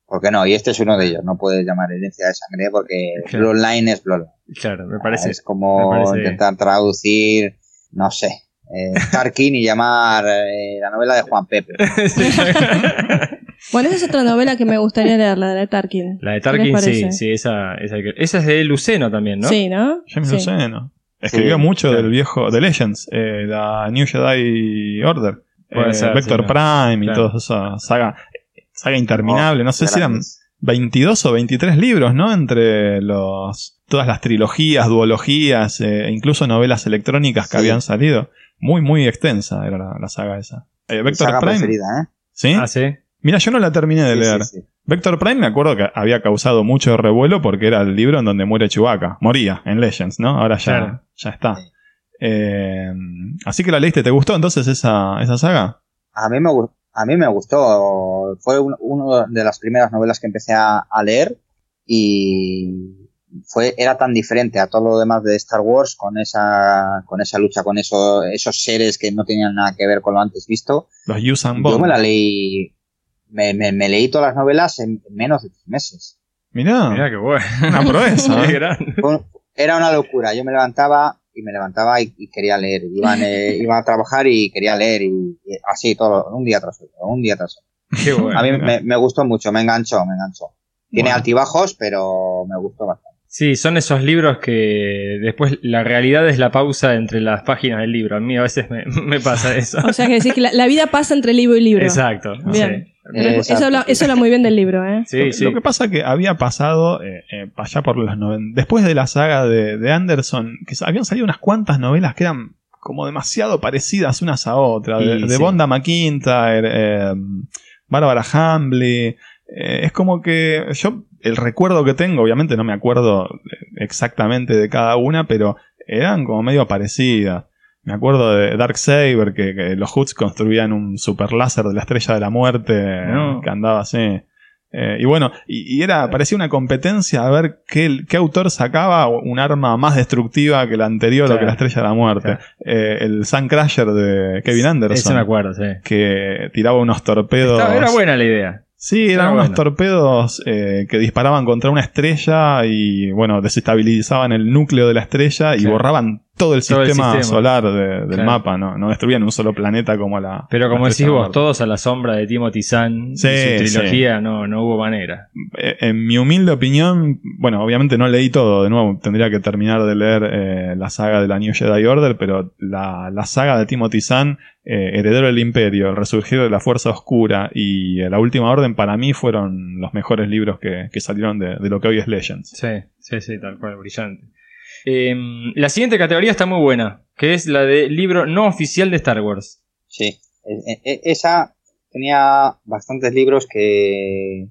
S6: porque no, y este es uno de ellos. No puedes llamar herencia de sangre porque
S3: Claro.
S6: Bloodline es Bloodline.
S3: claro, me parece.
S6: es como
S3: parece-
S6: intentar traducir, no sé, eh, Tarkin y llamar eh, la novela de Juan Pepe.
S4: Bueno, esa es otra novela que me gustaría leer, la de Tarkin.
S3: La de
S4: ¿Qué les
S3: Tarkin, sí, sí, esa, esa, esa es de Luceno también, ¿no?
S4: Sí, ¿no?
S5: James
S4: Sí.
S5: Luceno. Escribió
S6: Sí,
S5: mucho
S3: claro.
S5: del viejo, de Legends, eh, la New Jedi Order, eh,
S3: ser,
S5: Vector
S3: sí, no.
S5: Prime y
S3: Claro.
S5: toda esa saga, saga interminable. No sé si eran
S6: Grandes.
S5: 22 o 23 libros, ¿no? Entre los todas las trilogías, duologías, e incluso novelas electrónicas que
S6: Sí.
S5: habían salido. Muy, muy extensa era la, la saga esa. Eh, Vector
S6: saga
S5: Prime.
S6: preferida, ¿eh?
S5: ¿Sí?
S3: Ah, sí.
S5: Mira, yo no la terminé de
S6: Sí,
S5: leer.
S6: sí, sí.
S5: Vector Prime me acuerdo que había causado mucho revuelo porque era el libro en donde muere Chewbacca. Moría en Legends, ¿no? Ahora ya,
S3: Claro.
S5: ya está. Eh, así que la leíste. ¿Te gustó entonces esa, esa saga?
S6: A mí me, gu- a mí me gustó. Fue un- una de las primeras novelas que empecé a, a leer y fue, era tan diferente a todo lo demás de Star Wars con esa, con esa lucha con eso, esos seres que no tenían nada que ver con lo antes visto.
S5: Los Yuuzhan
S6: Yo me la leí, me, me- me leí todas las novelas en menos de tres meses.
S5: Mirá,
S3: Mirá qué bueno.
S5: una proeza. ¿eh?
S6: Era una locura. Yo me levantaba y me levantaba y, y quería leer. Iba, eh, iba a trabajar y quería leer y, y así todo, un día tras otro, un día tras otro.
S3: Qué bueno.
S6: A mí me, me gustó mucho, me enganchó, me enganchó. Tiene
S5: Bueno.
S6: altibajos, pero me gustó bastante.
S3: Sí, son esos libros que después la realidad es la pausa entre las páginas del libro. A mí a veces me, me pasa eso.
S4: O sea que decís que la, la vida pasa entre libro y libro.
S3: Exacto.
S4: Bien.
S3: sí.
S4: Eso habla,
S6: sí.
S4: eso habla muy bien del libro, ¿eh?
S3: Sí,
S5: lo,
S3: sí.
S5: lo que pasa que había pasado eh, eh, allá por los 90. Después de la saga de, de Anderson, que habían salido unas cuantas novelas que eran como demasiado parecidas unas a otras. De,
S3: Y
S5: de
S3: sí.
S5: Bonda McIntyre, eh, Bárbara Hambley. Eh, es como que yo, el recuerdo que tengo, obviamente no me acuerdo exactamente de cada una, pero eran como medio parecidas. Me acuerdo de Dark Saber, que, que los Hoods construían un super láser de la estrella de la muerte
S3: No.
S5: que andaba así. Eh, y bueno, y, y era, parecía una competencia a ver qué, qué autor sacaba un arma más destructiva que la anterior o que la estrella de la muerte.
S3: Claro.
S5: Eh, el Sun Crusher de Kevin Anderson.
S3: Eso me acuerdo, sí.
S5: Que tiraba unos torpedos.
S3: Era buena la idea.
S5: Sí, eran unos
S3: bueno.
S5: torpedos eh, que disparaban contra una estrella y, bueno, desestabilizaban el núcleo de la estrella y borraban todo el
S3: Todo el
S5: sistema, solar de- del
S3: Claro.
S5: mapa, ¿no? No destruían un solo planeta como la.
S3: Pero como
S5: la
S3: decís vos, todos a la sombra de Timothy Zahn
S5: Sí,
S3: y su trilogía no, no hubo manera.
S5: Eh, En mi humilde opinión, bueno, obviamente no leí todo, de nuevo, tendría que terminar de leer eh, la saga de la New Jedi Order, pero la, la saga de Timothy Zahn, eh, Heredero del Imperio, El Resurgir de la Fuerza Oscura y eh, La Última Orden, para mí fueron los mejores libros que, que salieron de, de lo que hoy es Legends.
S3: Sí, sí, sí, tal cual, brillante. Eh, la siguiente categoría está muy buena, que es la de libro no oficial de Star Wars.
S6: Sí. E- e- esa tenía bastantes libros que,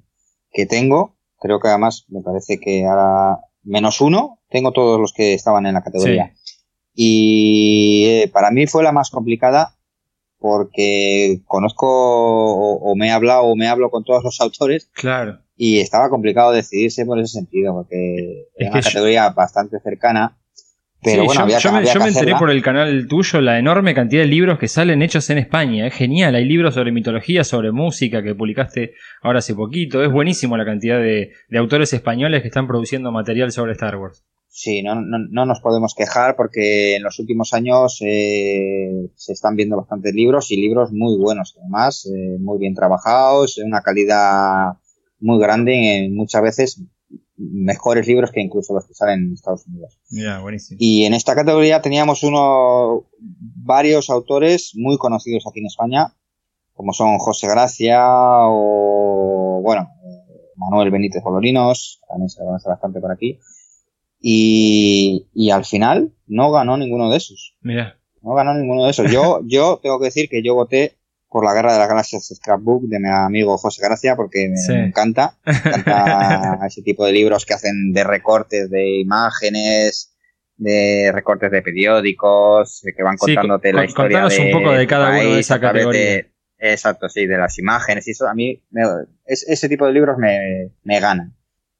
S6: que tengo. Creo que además me parece que ahora menos uno. Tengo todos los que estaban en la categoría. Y eh, para mí fue la más complicada porque conozco o, o me he hablado o me hablo con todos los autores
S3: Claro.
S6: y estaba complicado decidirse por ese sentido porque
S3: Es
S6: una
S3: yo-
S6: categoría bastante cercana. Pero
S3: Sí,
S6: bueno,
S3: yo,
S6: había,
S3: yo me, yo me enteré por el canal tuyo la enorme cantidad de libros que salen hechos en España. Es genial. Hay libros sobre mitología, sobre música que publicaste ahora hace poquito. Es buenísimo la cantidad de, de autores españoles que están produciendo material sobre Star Wars.
S6: Sí, no, no, no nos podemos quejar porque en los últimos años eh, se están viendo bastantes libros y libros muy buenos, además, eh, muy bien trabajados, una calidad muy grande, en muchas veces mejores libros que incluso los que salen en Estados Unidos. Y en esta categoría teníamos uno, varios autores muy conocidos aquí en España, como son José Gracia o, bueno, eh, Manuel Benítez Bolorinos, también se conoce bastante por aquí. Y, y al final no ganó ninguno de esos.
S3: Mira.
S6: No ganó ninguno de esos. Yo, yo tengo que decir que yo voté por la Guerra de las Galaxias Scrapbook de mi amigo José Gracia porque me,
S3: Sí.
S6: me encanta. Me encanta ese tipo de libros que hacen de recortes de imágenes, de recortes de periódicos, que van contándote
S3: con-
S6: la historia
S3: contanos un
S6: de
S3: poco de cada uno de esa categoría.
S6: de- exacto, sí, de las imágenes y eso. A mí me- es- ese tipo de libros me, me ganan.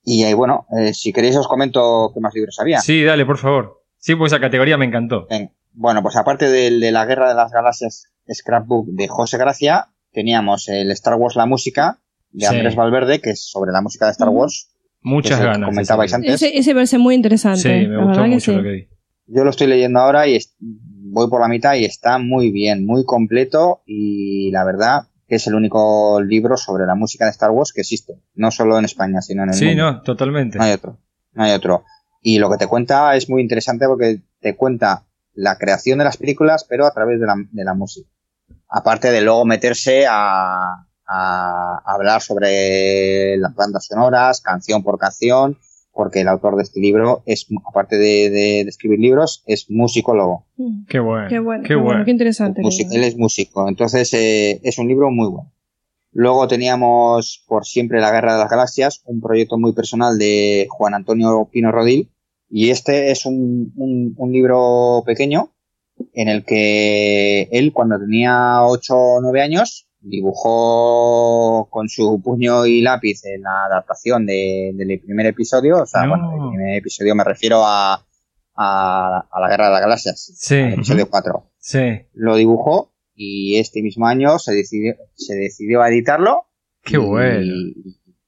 S6: Y eh, bueno, eh, si queréis os comento qué más libros había.
S3: Sí, dale, por favor. Sí, pues esa categoría me encantó.
S6: Bueno, pues aparte del de la Guerra de las Galaxias Scrapbook de José Gracia, teníamos el Star Wars La Música de
S3: Sí.
S6: Andrés Valverde, que es sobre la música de Star. Wars.
S3: Muchas
S6: que
S3: ganas.
S6: comentabais
S3: esa
S6: antes.
S4: Ese, ese parece muy interesante.
S3: Sí, me gustó
S4: que
S3: mucho
S4: sí.
S3: lo que vi.
S6: Yo lo estoy leyendo ahora y voy por la mitad y está muy bien, muy completo y la verdad que es el único libro sobre la música de Star Wars que existe, no solo en España, sino en el
S3: Sí,
S6: mundo.
S3: no, totalmente.
S6: No hay otro, no hay otro. Y lo que te cuenta es muy interesante porque te cuenta la creación de las películas, pero a través de la, de la música. Aparte de luego meterse a, a hablar sobre las bandas sonoras, canción por canción, porque el autor de este libro es, aparte de, de- de escribir libros, es musicólogo.
S4: Mm,
S3: Qué bueno.
S4: Qué bueno,
S3: Qué
S4: bueno,
S3: bueno.
S4: qué interesante.
S6: Músico- él es músico, entonces eh, es un libro muy bueno. Luego teníamos Por siempre la Guerra de las Galaxias, un proyecto muy personal de Juan Antonio Pino Rodil, y este es un, un- un libro pequeño en el que él, cuando tenía 8 o 9 años, dibujó con su puño y lápiz en la adaptación de- del primer episodio, o sea,
S3: No.
S6: bueno, el primer episodio me refiero a, a, a la Guerra de las Galaxias,
S3: Sí,
S6: episodio 4
S3: sí.
S6: lo dibujó y este mismo año se decidió, se decidió a editarlo.
S3: Qué
S6: y
S3: bueno.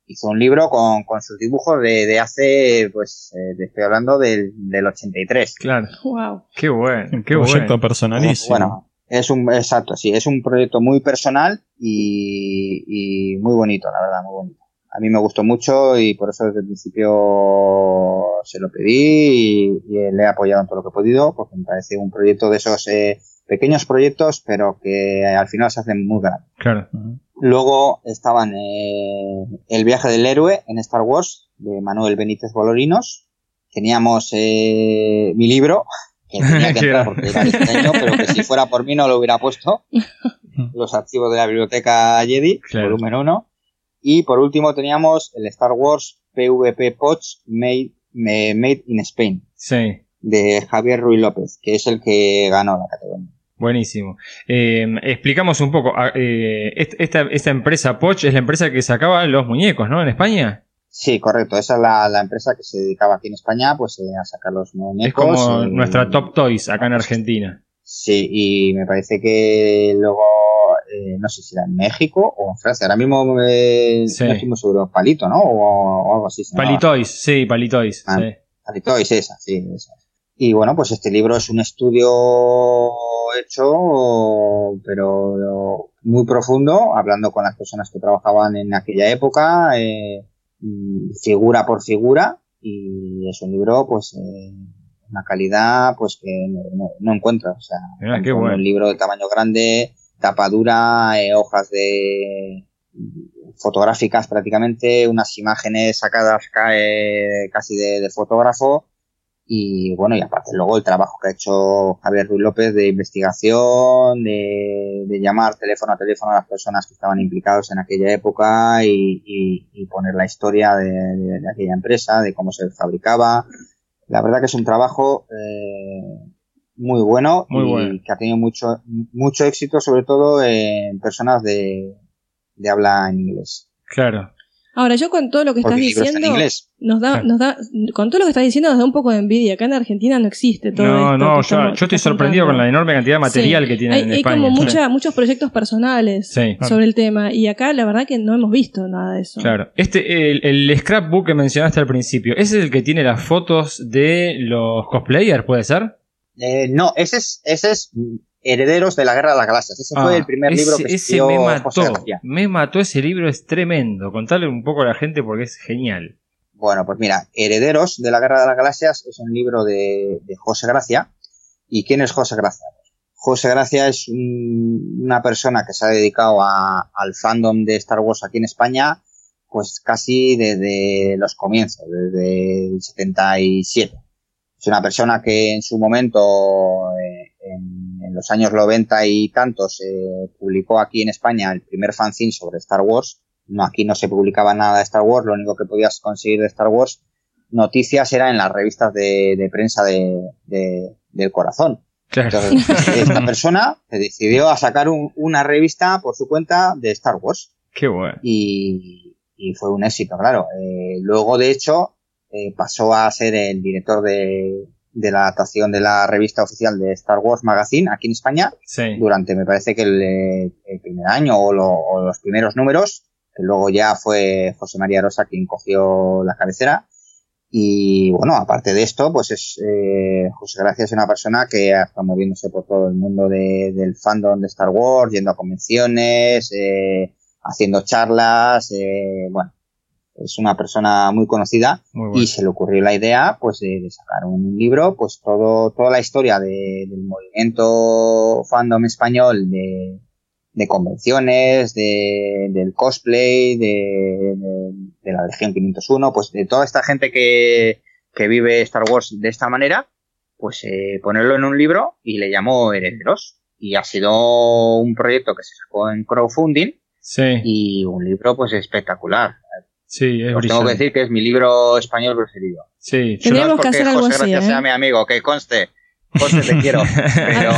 S6: Hizo un libro con, con sus dibujos de, de hace, pues, eh, te estoy hablando del, del 83.
S3: Claro.
S4: Wow.
S3: Qué bueno.
S5: Un
S3: Qué
S5: proyecto
S3: bueno.
S5: personalísimo.
S6: Bueno, es un, exacto, sí, es un proyecto muy personal y, y muy bonito, la verdad, muy bonito. A mí me gustó mucho y por eso desde el principio se lo pedí y, y le he apoyado en todo lo que he podido, porque me parece un proyecto de esos eh, pequeños proyectos, pero que al final se hacen muy grandes.
S3: Claro.
S6: Luego estaban eh, El viaje del héroe en Star Wars de Manuel Benítez Bolorinos. Teníamos eh, mi libro, que tenía que entrar porque era pequeño, pero que si fuera por mí no lo hubiera puesto. Los archivos de la biblioteca Jedi,
S3: Claro.
S6: volumen 1. Y por último teníamos el Star Wars PvP Poch Made, Made in Spain
S3: Sí.
S6: de Javier Ruiz López, que es el que ganó la categoría.
S3: Buenísimo. Eh, explicamos un poco. ah, eh, est- esta, esta empresa Poch es la empresa que sacaba los muñecos, ¿no? En España.
S6: Sí, correcto. Esa es la, la empresa que se dedicaba aquí en España pues eh, a sacar los
S3: Es
S6: muñecos.
S3: como
S6: y-
S3: nuestra Top Toys acá en Argentina.
S6: Sí, y me parece que luego, eh, no sé si era en México o en Francia. Ahora mismo eh,
S3: Sí.
S6: no seguro. Palito, ¿no? O, o algo así.
S3: Palitoys, sí, Palitoys.
S6: Ah.
S3: sí.
S6: Palito es esa, sí, esa. Y bueno, pues este libro es un estudio hecho, pero muy profundo, hablando con las personas que trabajaban en aquella época, eh, figura por figura, y es un libro, pues, eh, una calidad, pues, que no, no- no encuentras. O sea,
S3: Mira, qué
S6: tanto
S3: bueno.
S6: un libro de tamaño grande, tapa dura, eh, hojas de fotográficas prácticamente, unas imágenes sacadas ca- eh, casi de, de fotógrafo y bueno, y aparte luego el trabajo que ha hecho Javier Ruiz López de investigación, de, de llamar teléfono a teléfono a las personas que estaban implicados en aquella época y, y- y poner la historia de, de- de aquella empresa, de cómo se fabricaba. La verdad que es un trabajo eh, muy bueno
S3: Muy
S6: y
S3: bueno.
S6: que ha tenido mucho, mucho éxito, sobre todo en personas de, de habla en inglés.
S3: Claro.
S4: Ahora, yo con todo lo que estás
S6: Porque está
S4: diciendo,
S6: inglés.
S4: nos da,
S3: Claro.
S4: nos da, con todo lo que estás diciendo nos da un poco de envidia. Acá en Argentina no existe todo
S3: No,
S4: esto.
S3: no,
S4: que
S3: yo,
S4: estamos-
S3: yo estoy sorprendido con la enorme cantidad de material
S4: Sí.
S3: que tienen
S4: hay,
S3: en
S4: hay
S3: España.
S4: como
S3: sí.
S4: mucha, muchos proyectos personales
S3: Sí.
S4: sobre el tema. Y acá la verdad que no hemos visto nada de eso.
S3: Claro. Este, el, el scrapbook que mencionaste al principio, ¿ese es el que tiene las fotos de los cosplayers, puede ser?
S6: Eh, no, ese es, ese es Herederos de la Guerra de las Galaxias. Ese fue
S3: Ah,
S6: el primer
S3: ese,
S6: libro que escribió
S3: me
S6: José
S3: mató.
S6: García.
S3: Me mató ese libro, es tremendo. Contale un poco a la gente porque es genial.
S6: Bueno, pues mira, Herederos de la Guerra de las Galaxias es un libro de, de José Gracia. ¿Y quién es José Gracia? José Gracia es un- una persona que se ha dedicado a- al fandom de Star Wars aquí en España, pues casi desde los comienzos, desde el 77. Es una persona que en su momento, eh, en, en los años 90 y tantos se publicó aquí en España el primer fanzine sobre Star Wars. No, aquí no se publicaba nada de Star Wars, lo único que podías conseguir de Star Wars noticias era en las revistas de, de prensa de, de- del corazón.
S3: Claro.
S6: Entonces, esta persona se decidió a sacar un- una revista por su cuenta de Star Wars
S3: Qué bueno.
S6: y, y fue un éxito, claro. Eh, luego, de hecho, eh, pasó a ser el director de, de la adaptación de la revista oficial de Star Wars Magazine aquí en España
S3: Sí.
S6: durante, me parece que el, el primer año o, lo- o los primeros números, que luego ya fue José María Rosa quien cogió la cabecera. Y bueno, aparte de esto, pues es eh, José Gracia es una persona que estado moviéndose por todo el mundo de- del fandom de Star Wars, yendo a convenciones, eh, haciendo charlas, eh, bueno, es una persona muy conocida
S3: Muy bueno.
S6: y se le ocurrió la idea pues de, de sacar un libro pues todo toda la historia de- del movimiento fandom español de, de convenciones de, del cosplay de, de- de la Legión 501 pues de toda esta gente que, que vive Star Wars de esta manera pues eh, ponerlo en un libro y le llamó Herederos. Y ha sido un proyecto que se sacó en crowdfunding
S3: Sí,
S6: y un libro pues espectacular
S3: sí, es
S6: os tengo que decir que es mi libro español preferido
S3: Sí,
S4: Tendríamos
S6: no es
S4: que hacer algo
S6: José
S4: así,
S6: Gracia
S4: ¿eh?
S6: sea mi amigo, que conste, conste te quiero, pero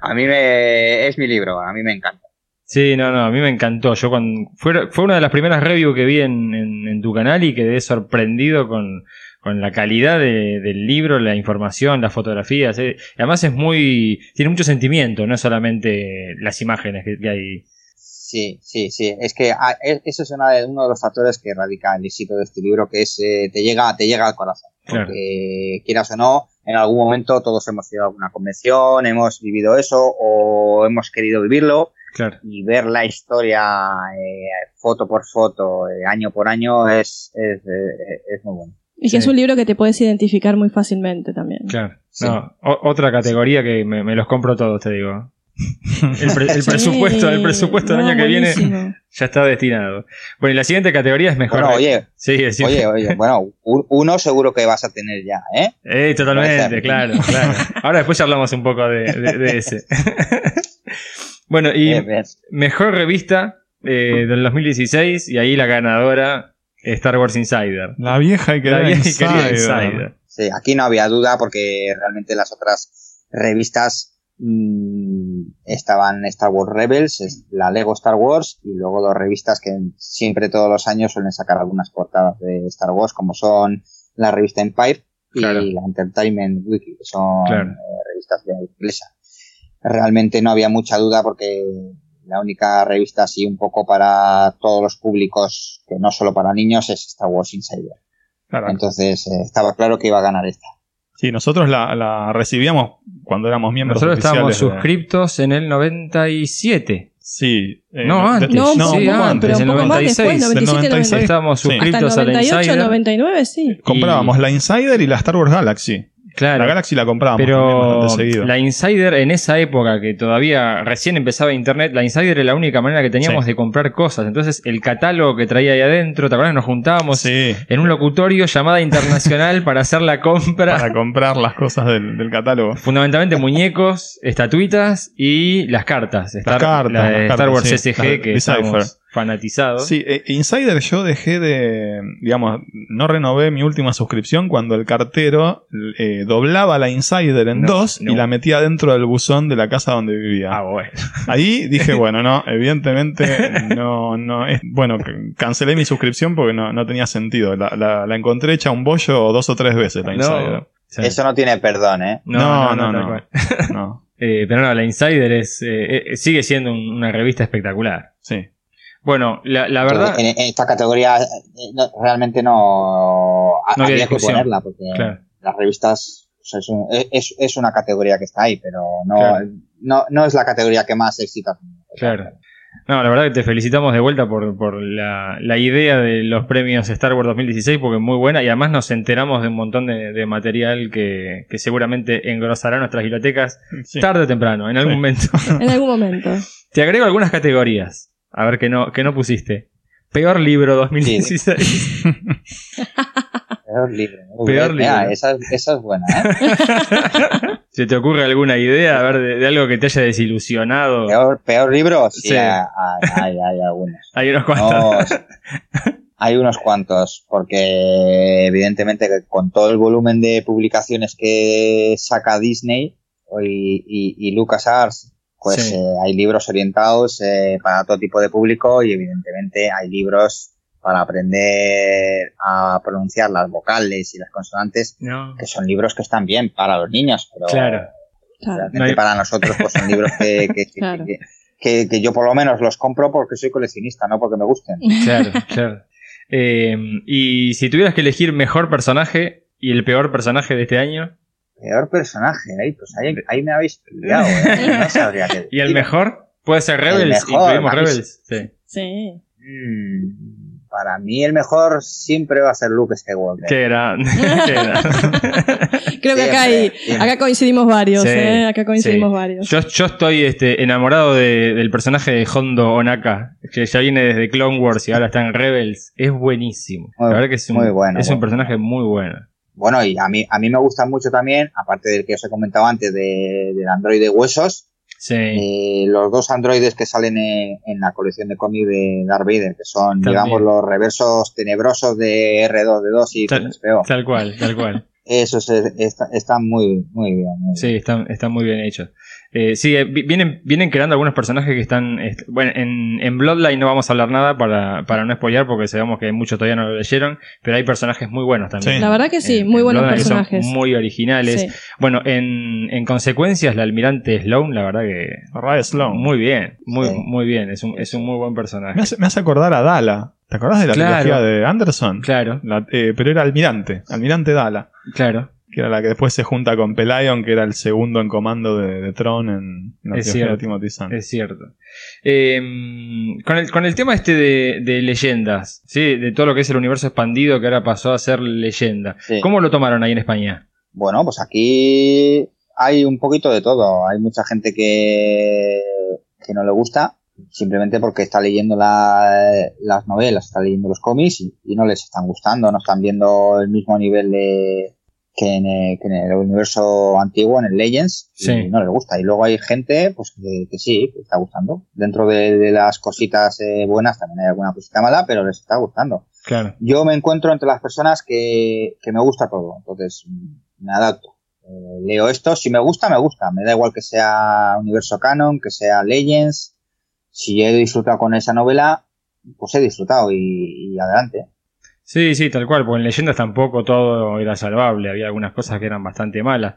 S6: a mí me es mi libro, a mí me encanta.
S3: Sí, no, no, a mí me encantó. Yo cuando fue, fue una de las primeras reviews que vi en, en- en tu canal y quedé sorprendido con, con la calidad de- del libro, la información, las fotografías. eh. Además es muy, tiene mucho sentimiento, no es solamente las imágenes que, que hay.
S6: Sí, sí, sí, es que ah, e- eso es una de- uno de los factores que radica el éxito de este libro, que es eh, te llega, te llega al corazón.
S3: Claro.
S6: Porque quieras o no, en algún momento todos hemos ido a alguna convención, hemos vivido eso o hemos querido vivirlo
S3: Claro.
S6: y ver la historia eh, foto por foto, eh, año por año es, es, eh, es muy bueno.
S4: Y que
S3: Sí.
S4: es un libro que te puedes identificar muy fácilmente también.
S3: Claro.
S6: Sí.
S3: No, otra categoría que me, me los compro todos, te digo. El, pre- el
S4: Sí.
S3: presupuesto, el presupuesto del
S4: No,
S3: año que viene ya está destinado. Bueno, y la siguiente categoría es mejor.
S6: Bueno, oye,
S3: Sí, sí.
S6: Oye, oye, bueno, uno seguro que vas a tener ya, ¿eh?
S3: Eh, totalmente, claro, claro. Ahora después charlamos un poco de, de- de ese. bueno, y mejor revista eh, del 2016, y ahí la ganadora, Star Wars Insider.
S5: La vieja y
S3: La
S5: querida
S3: vieja y querida
S5: Insider.
S3: Insider.
S6: Sí, aquí no había duda porque realmente las otras revistas mm, estaban Star Wars Rebels, la Lego Star Wars y luego dos revistas que siempre todos los años suelen sacar algunas portadas de Star Wars como son la revista Empire y
S3: Claro.
S6: la Entertainment Wiki, que son
S3: Claro.
S6: eh, revistas de inglesa. Realmente no había mucha duda porque la única revista así un poco para todos los públicos, que no solo para niños, es Star Wars Insider. Entonces eh, estaba claro que iba a ganar esta.
S5: Sí, nosotros la, la recibíamos cuando éramos miembros
S3: Nosotros estábamos
S5: de-
S3: suscriptos en el 97.
S5: Sí. eh,
S3: No, antes.
S4: No, un
S3: Sí,
S4: poco más,
S3: antes,
S4: pero un
S3: en
S4: más
S3: 96,
S4: después, 97,
S5: del 96.
S3: Estábamos
S5: Sí.
S4: Hasta el
S3: suscritos a la
S4: 98,
S3: Insider.
S4: 99, sí.
S5: Comprábamos la Insider y la Star Wars Galaxy.
S3: Claro.
S5: La Galaxy la comprábamos
S3: Pero
S5: seguido.
S3: la Insider en esa época que todavía recién empezaba Internet, la Insider era la única manera que teníamos
S5: Sí.
S3: de comprar cosas. Entonces el catálogo que traía ahí adentro, ¿te acuerdas? Nos juntábamos
S5: Sí,
S3: en un locutorio llamada internacional para hacer la compra.
S5: para comprar las cosas del, del catálogo.
S3: Fundamentalmente muñecos, estatuitas y las cartas. Star,
S5: cartas,
S3: la de
S5: las
S3: Star
S5: cartas,
S3: Wars
S5: sí,
S3: SG
S5: las
S3: que fanatizados.
S5: Sí, eh, Insider yo dejé de, digamos, no renové mi última suscripción cuando el cartero eh, doblaba la Insider en
S3: No,
S5: dos
S3: no.
S5: y la metía dentro del buzón de la casa donde vivía.
S3: Ah, bueno.
S5: Ahí dije, bueno, no, evidentemente no, no es, bueno, cancelé mi suscripción porque no, no tenía sentido. La, la- la encontré hecha un bollo dos o tres veces la Insider.
S3: No. Sí.
S6: Eso no tiene perdón, ¿eh?
S3: No, no, no,
S5: no,
S3: tal
S5: no.
S3: cual.
S5: No,
S3: Eh, pero no, la Insider es, sigue siendo un- una revista espectacular.
S5: sí.
S3: Bueno, la, la verdad.
S6: En, en esta categoría eh, no- realmente no,
S3: No había
S6: que ponerla porque
S3: Claro.
S6: las revistas o sea, es, un- es- es una categoría que está ahí, pero no,
S3: Claro.
S6: no, no es la categoría que más tenido.
S3: Claro. No, la verdad que te felicitamos de vuelta por, por la, la idea de los premios Star Wars 2016 porque es muy buena y además nos enteramos de un montón de, de material que, que seguramente engrosará nuestras bibliotecas
S5: Sí.
S3: tarde o temprano, en algún
S5: Sí.
S3: momento.
S4: En algún momento.
S3: Te agrego algunas categorías. A ver que no, que no pusiste. Peor libro 2016.
S6: Peor libro.
S3: Peor.
S6: Mira,
S3: libro.
S6: esa, esa es buena, ¿eh?
S3: ¿Se te ocurre alguna idea, a ver, de, de algo que te haya desilusionado?
S6: Peor, peor libro, sí,
S3: Sí.
S6: Hay, hay- hay algunos.
S3: Hay unos cuantos.
S6: No, hay unos cuantos, porque evidentemente con todo el volumen de publicaciones que saca Disney y, y, y LucasArts, pues
S3: Sí.
S6: eh, hay libros orientados eh, para todo tipo de público y evidentemente hay libros para aprender a pronunciar las vocales y las consonantes,
S3: No.
S6: que son libros que están bien para los niños, pero
S3: Claro.
S4: Claro.
S6: realmente
S3: No hay-
S6: para nosotros pues son libros que, que- que-
S4: Claro.
S6: que- que- que yo por lo menos los compro porque soy coleccionista, no porque me gusten.
S3: Claro, claro. Eh, y si tuvieras que elegir mejor personaje y el peor personaje de este año,
S6: Peor personaje, ahí, pues ahí, ahí me habéis pillado, ¿eh? No sabría qué
S3: ¿y el mejor? ¿Puede ser
S6: El
S3: Rebels?
S6: mejor,
S3: ¿Incluimos Rebels? Sí.
S4: Sí.
S6: Mm, para mí el mejor siempre va a ser Luke Skywalker.
S3: Qué grande. Qué grande.
S4: Creo que acá, hay, acá coincidimos varios,
S3: Sí,
S4: ¿eh? Acá coincidimos
S3: sí.
S4: varios.
S3: Yo, yo estoy este, enamorado de- del personaje de Hondo Onaka, que ya viene desde Clone Wars y ahora está en Rebels. Es buenísimo.
S6: Muy-
S3: La verdad que es un,
S6: muy bueno,
S3: es un personaje muy bueno.
S6: Bueno, y a mí, a mí me gusta mucho también, aparte del que os he comentado antes, de, del androide de huesos,
S3: Sí.
S6: eh, los dos androides que salen en, en la colección de cómic de Darth Vader, que son,
S3: También.
S6: digamos, los reversos tenebrosos de R2D2 y
S3: Tal-
S6: 3PO.
S3: Tal cual, tal cual.
S6: Esos eh, está- están muy, muy bien. muy bien.
S3: Sí, están, están muy bien hechos. Eh, sí, eh, vi- vienen, vienen creando algunos personajes que están. est- bueno, en, en Bloodline no vamos a hablar nada para, para no spoilear porque sabemos que muchos todavía no lo leyeron, pero hay personajes muy buenos también.
S5: Sí.
S4: La verdad que sí,
S3: En-
S4: muy
S3: en
S4: buenos
S3: Bloodline que son
S4: personajes.
S3: muy originales.
S4: Sí.
S3: Bueno, en, en consecuencias, la almirante Sloan, la verdad que.
S5: Raya Sloan.
S3: Muy bien, muy,
S6: Sí.
S3: muy bien. Es un, es un muy buen personaje.
S5: Me hace, me hace acordar a Dala. ¿Te acordás de la
S3: Claro.
S5: trilogía de Anderson?
S3: Claro,
S5: La- eh, pero era almirante, almirante Dala,
S3: claro.
S5: Que era la que después se junta con Pelion, que era el segundo en comando de, de Tron en, en la
S3: Es
S5: trilogía de
S3: cierto.
S5: Timothy Zahn.
S3: Es cierto. Eh, con, el, con el tema este de, de leyendas, ¿sí? de todo lo que es el universo expandido que ahora pasó a ser leyenda.
S6: Sí.
S3: ¿Cómo lo tomaron ahí en España?
S6: Bueno, pues aquí hay un poquito de todo. Hay mucha gente que, que no le gusta simplemente porque está leyendo la- las novelas, está leyendo los cómics y, y no les están gustando, no están viendo el mismo nivel de que en, el, que en el universo antiguo, en el Legends,
S3: Sí.
S6: y no les gusta. Y luego hay gente pues que, que sí, que está gustando. Dentro de, de las cositas eh, buenas también hay alguna cosita mala, pero les está gustando
S3: Claro.
S6: yo me encuentro entre las personas que, que me gusta todo, entonces me adapto. Eh, leo esto, si me gusta, me gusta, me da igual que sea universo canon, que sea Legends, si he disfrutado con esa novela, pues he disfrutado y, y adelante.
S3: Sí, sí, tal cual, porque en leyendas tampoco todo era salvable, había algunas cosas que eran bastante malas.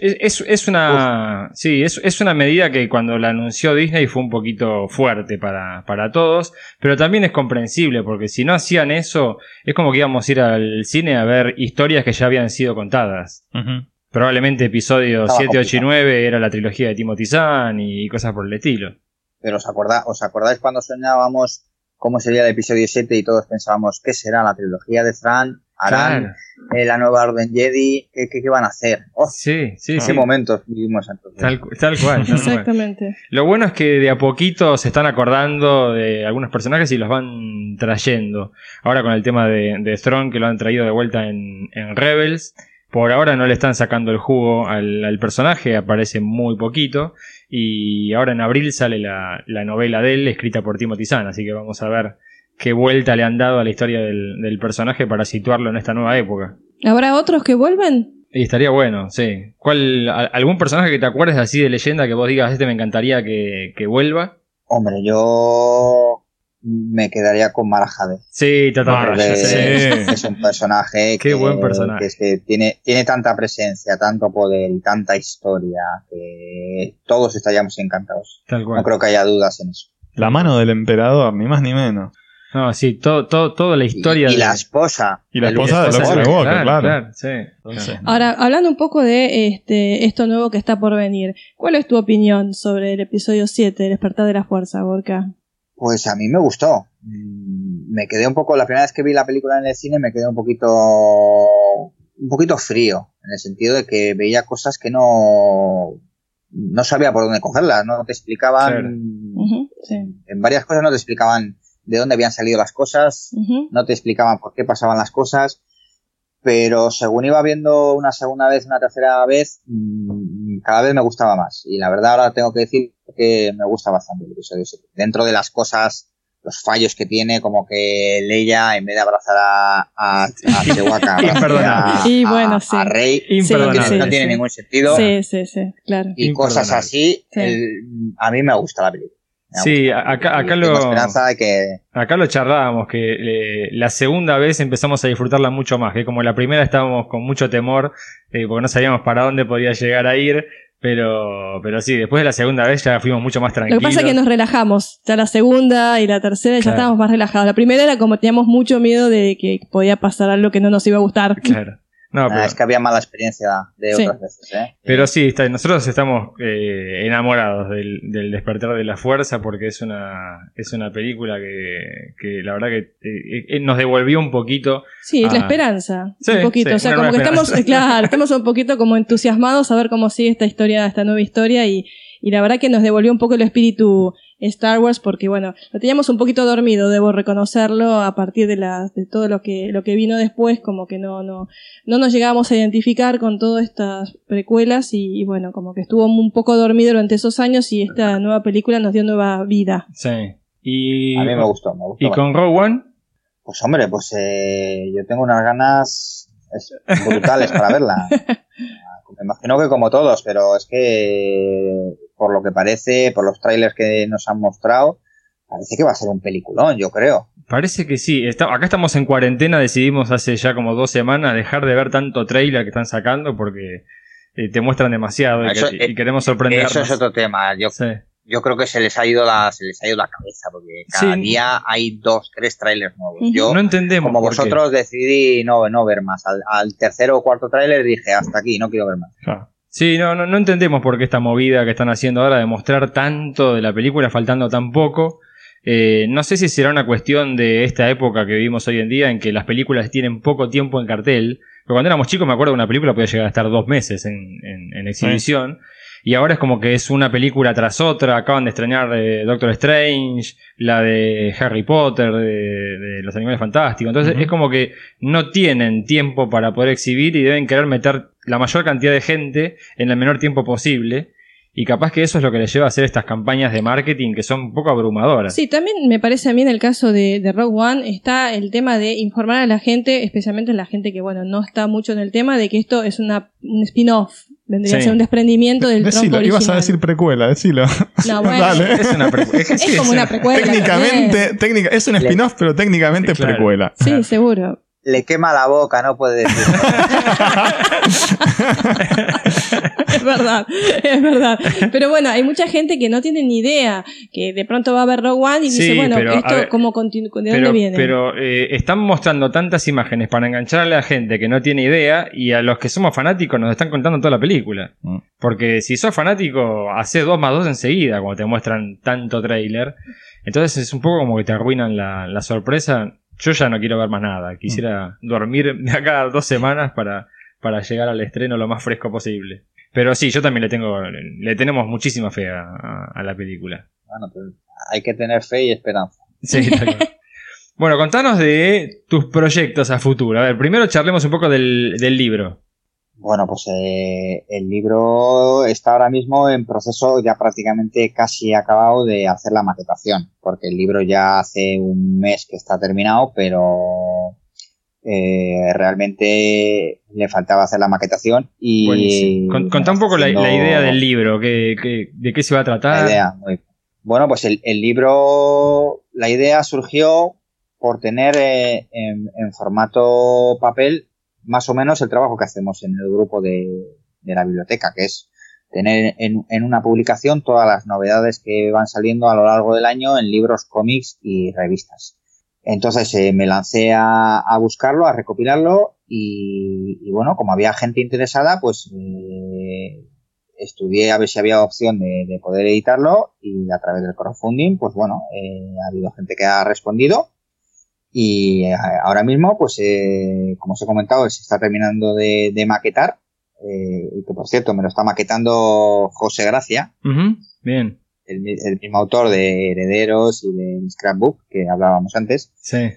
S3: Es, es- es una. Sí, es, es una medida que cuando la anunció Disney fue un poquito fuerte para, para todos, pero también es comprensible, porque si no hacían eso, es como que íbamos a ir al cine a ver historias que ya habían sido contadas. Probablemente episodio
S6: Estaba
S3: 7, 8 y
S6: complicado.
S3: 9 era la trilogía de Timothy Zahn y cosas por el estilo.
S6: Pero ¿os, acorda- ¿os acordáis cuando soñábamos cómo sería el episodio 7 y todos pensábamos, ¿qué será la trilogía de Thrawn? ¿Harán
S3: Claro.
S6: eh, la nueva Orden Jedi? ¿Qué, qué, qué van a hacer? ¡Oh,
S3: Sí, sí,
S6: qué
S3: sí.
S6: momentos vivimos entonces!
S3: Tal, tal cual. tal cual.
S4: Exactamente.
S3: Lo bueno es que de a poquito se están acordando de algunos personajes y los van trayendo. Ahora con el tema de, de Throne, que lo han traído de vuelta en, en Rebels. Por ahora no le están sacando el jugo al, al personaje, aparece muy poquito. Y ahora en abril sale la, la novela de él, escrita por Timothy Zahn. Así que vamos a ver qué vuelta le han dado a la historia del, del personaje para situarlo en esta nueva época.
S4: ¿Habrá otros que vuelven?
S3: Y estaría bueno, sí. ¿Cuál, a- ¿Algún personaje que te acuerdes así de leyenda que vos digas, este me encantaría que, que vuelva?
S6: Hombre, yo me quedaría con Marajade.
S3: Sí, totalmente.
S6: Porque
S5: sí.
S6: es un personaje
S3: Qué
S6: que,
S3: buen personaje.
S6: que es que tiene, tiene tanta presencia, tanto poder y tanta historia que todos estaríamos encantados.
S3: Tal cual.
S6: No creo que haya dudas en eso.
S5: La mano del emperador, ni más ni menos.
S3: No, sí, todo, todo, toda la
S6: Y,
S3: historia
S6: y
S3: de
S6: la esposa.
S5: Y la esposa de Luke claro.
S3: sí.
S5: Entonces,
S4: Ahora, hablando un poco de este, esto nuevo que está por venir, ¿cuál es tu opinión sobre el episodio 7, El despertar de la fuerza, Gorka?
S6: Pues a mí me gustó. Mm, Me quedé un poco, la primera vez que vi la película en el cine me quedé un poquito, un poquito frío, en el sentido de que veía cosas que no, no sabía por dónde cogerlas, no te explicaban,
S3: Claro.
S4: Ujú, sí.
S6: en varias cosas no te explicaban de dónde habían salido las cosas, no te explicaban por qué pasaban las cosas, pero según iba viendo una segunda vez, una tercera vez, mm, cada vez me gustaba más. Y la verdad ahora tengo que decir que me gusta bastante el episodio 7. Dentro de las cosas, los fallos que tiene, como que Leia, en vez de abrazar a, a, a Chewbacca, a,
S4: Y
S6: a-
S4: bueno, sí.
S6: a Rey,
S4: Sí,
S3: Imperdonable.
S4: sí,
S6: no tiene
S4: sí.
S6: ningún sentido.
S4: Sí, sí, sí, claro.
S6: Y cosas así,
S4: Sí.
S6: el- a mí me gusta la película.
S3: Sí, acá- acá lo-
S6: tengo esperanza de que
S3: Acá lo charlábamos, que eh, la segunda vez empezamos a disfrutarla mucho más, que como la primera estábamos con mucho temor, eh, porque no sabíamos para dónde podía llegar a ir, pero, pero sí, después de la segunda vez ya fuimos mucho más
S4: Lo
S3: tranquilos.
S4: que pasa es que nos relajamos. Ya la segunda y la tercera ya
S3: Claro.
S4: estábamos más relajados. La primera era como teníamos mucho miedo de que podía pasar algo que no nos iba a gustar.
S3: Claro. No,
S6: ah,
S3: pero,
S6: es que había mala experiencia de
S4: Sí.
S6: otras veces. ¿eh?
S3: pero sí, está- nosotros estamos eh, enamorados del, del despertar de la fuerza porque es una, es una película que, que la verdad que eh, eh, nos devolvió un poquito.
S4: Sí, es la esperanza.
S3: Sí,
S4: un poquito.
S3: sí,
S4: o sea, como que estamos, claro, estamos un poquito como entusiasmados a ver cómo sigue esta historia, esta nueva historia y, y la verdad que nos devolvió un poco el espíritu Star Wars porque bueno, lo teníamos un poquito dormido, debo reconocerlo, a partir de la, de todo lo que, lo que vino después, como que no, no, no nos llegábamos a identificar con todas estas precuelas y, y bueno, como que estuvo un poco dormido durante esos años y esta nueva película nos dio nueva vida.
S3: Sí. Y,
S6: A mí me gustó, me gustó.
S3: y con Rogue One,
S6: Pues hombre, pues eh, yo tengo unas ganas es- brutales para verla. Me imagino que como todos, pero es que por lo que parece, por los trailers que nos han mostrado, parece que va a ser un peliculón, yo creo.
S3: Parece que sí. Está- acá estamos en cuarentena, decidimos hace ya como dos semanas dejar de ver tanto trailer que están sacando porque eh, te muestran demasiado y,
S6: Eso-
S3: que- y queremos sorprendernos.
S6: Eso es otro tema. Yo,
S3: Sí.
S6: yo creo que se les ha ido la, se les ha ido la cabeza, porque cada
S3: Sí.
S6: día hay dos, tres trailers nuevos.
S4: Ujú.
S6: Yo,
S3: No entendemos.
S6: como
S3: por qué.
S6: vosotros, decidí no, no ver más. Al, al tercero o cuarto trailer dije, hasta aquí, no quiero ver más.
S5: Claro.
S3: Sí, no, no, no entendemos por qué esta movida que están haciendo ahora de mostrar tanto de la película faltando tan poco. Eh, no sé si será una cuestión de esta época que vivimos hoy en día en que las películas tienen poco tiempo en cartel. Porque cuando éramos chicos me acuerdo que una película podía llegar a estar dos meses en, en- en exhibición. Y ahora es como que es una película tras otra. Acaban de estrenar eh, Doctor Strange, la de Harry Potter, de, de los animales fantásticos. Entonces es como que no tienen tiempo para poder exhibir y deben querer meter la mayor cantidad de gente en el menor tiempo posible. Y capaz que eso es lo que les lleva a hacer estas campañas de marketing que son un poco abrumadoras.
S4: Sí, también me parece a mí en el caso de, de Rogue One está el tema de informar a la gente, especialmente la gente que bueno no está mucho en el tema, de que esto es una un spin-off, vendría a ser un desprendimiento del tronco
S5: Decilo,
S4: original.
S5: ibas a decir precuela, decilo.
S4: No, bueno,
S5: Dale.
S3: Es una precu- es que sí,
S4: es como una precuela.
S5: técnicamente, técnica, es un spin-off, pero técnicamente es
S3: Claro.
S5: precuela.
S4: Sí, seguro.
S6: Le quema la boca, no puede decir.
S4: es verdad, es verdad. Pero bueno, hay mucha gente que no tiene ni idea, que de pronto va a ver Rogue One y
S3: Sí,
S4: dice, bueno,
S3: pero,
S4: esto
S3: ver,
S4: cómo ¿de
S3: pero,
S4: dónde viene?
S3: pero, eh, están mostrando tantas imágenes para enganchar a la gente que no tiene idea y a los que somos fanáticos nos están contando toda la película.
S5: Mm.
S3: Porque si sos fanático, hace dos más dos enseguida cuando te muestran tanto trailer. Entonces es un poco como que te arruinan la, la sorpresa. Yo ya no quiero ver más nada. Quisiera dormir de acá dos semanas para, para llegar al estreno lo más fresco posible. Pero sí, yo también le tengo, le tenemos muchísima fe a, a- a la película.
S6: Bueno, hay que tener fe y esperanza.
S3: Sí, cual. Bueno, contanos de tus proyectos a futuro. A ver, primero charlemos un poco del, del libro.
S6: Bueno, pues eh, el libro está ahora mismo en proceso ya prácticamente casi acabado de hacer la maquetación, porque el libro ya hace un mes que está terminado, pero eh, realmente le faltaba hacer la maquetación y
S3: Buenísimo. Con- contá un poco la, idea del libro, que, que- de qué se va a tratar.
S6: La idea, muy bien. Bueno, pues el, el libro, la idea surgió por tener eh, en, en formato papel más o menos el trabajo que hacemos en el grupo de, la biblioteca, que es tener en, en una publicación todas las novedades que van saliendo a lo largo del año en libros, cómics y revistas. Entonces eh, me lancé a, buscarlo, a recopilarlo y, bueno, como había gente interesada, pues eh, estudié a ver si había opción de, de poder editarlo y a través del crowdfunding, pues bueno, eh, ha habido gente que ha respondido y eh, ahora mismo, pues eh, como os he comentado, se está terminando de, de maquetar, eh, y que por cierto me lo está maquetando José Gracia,
S3: Bien,
S6: el, el mismo autor de Herederos y de Scrapbook que hablábamos antes.
S3: sí.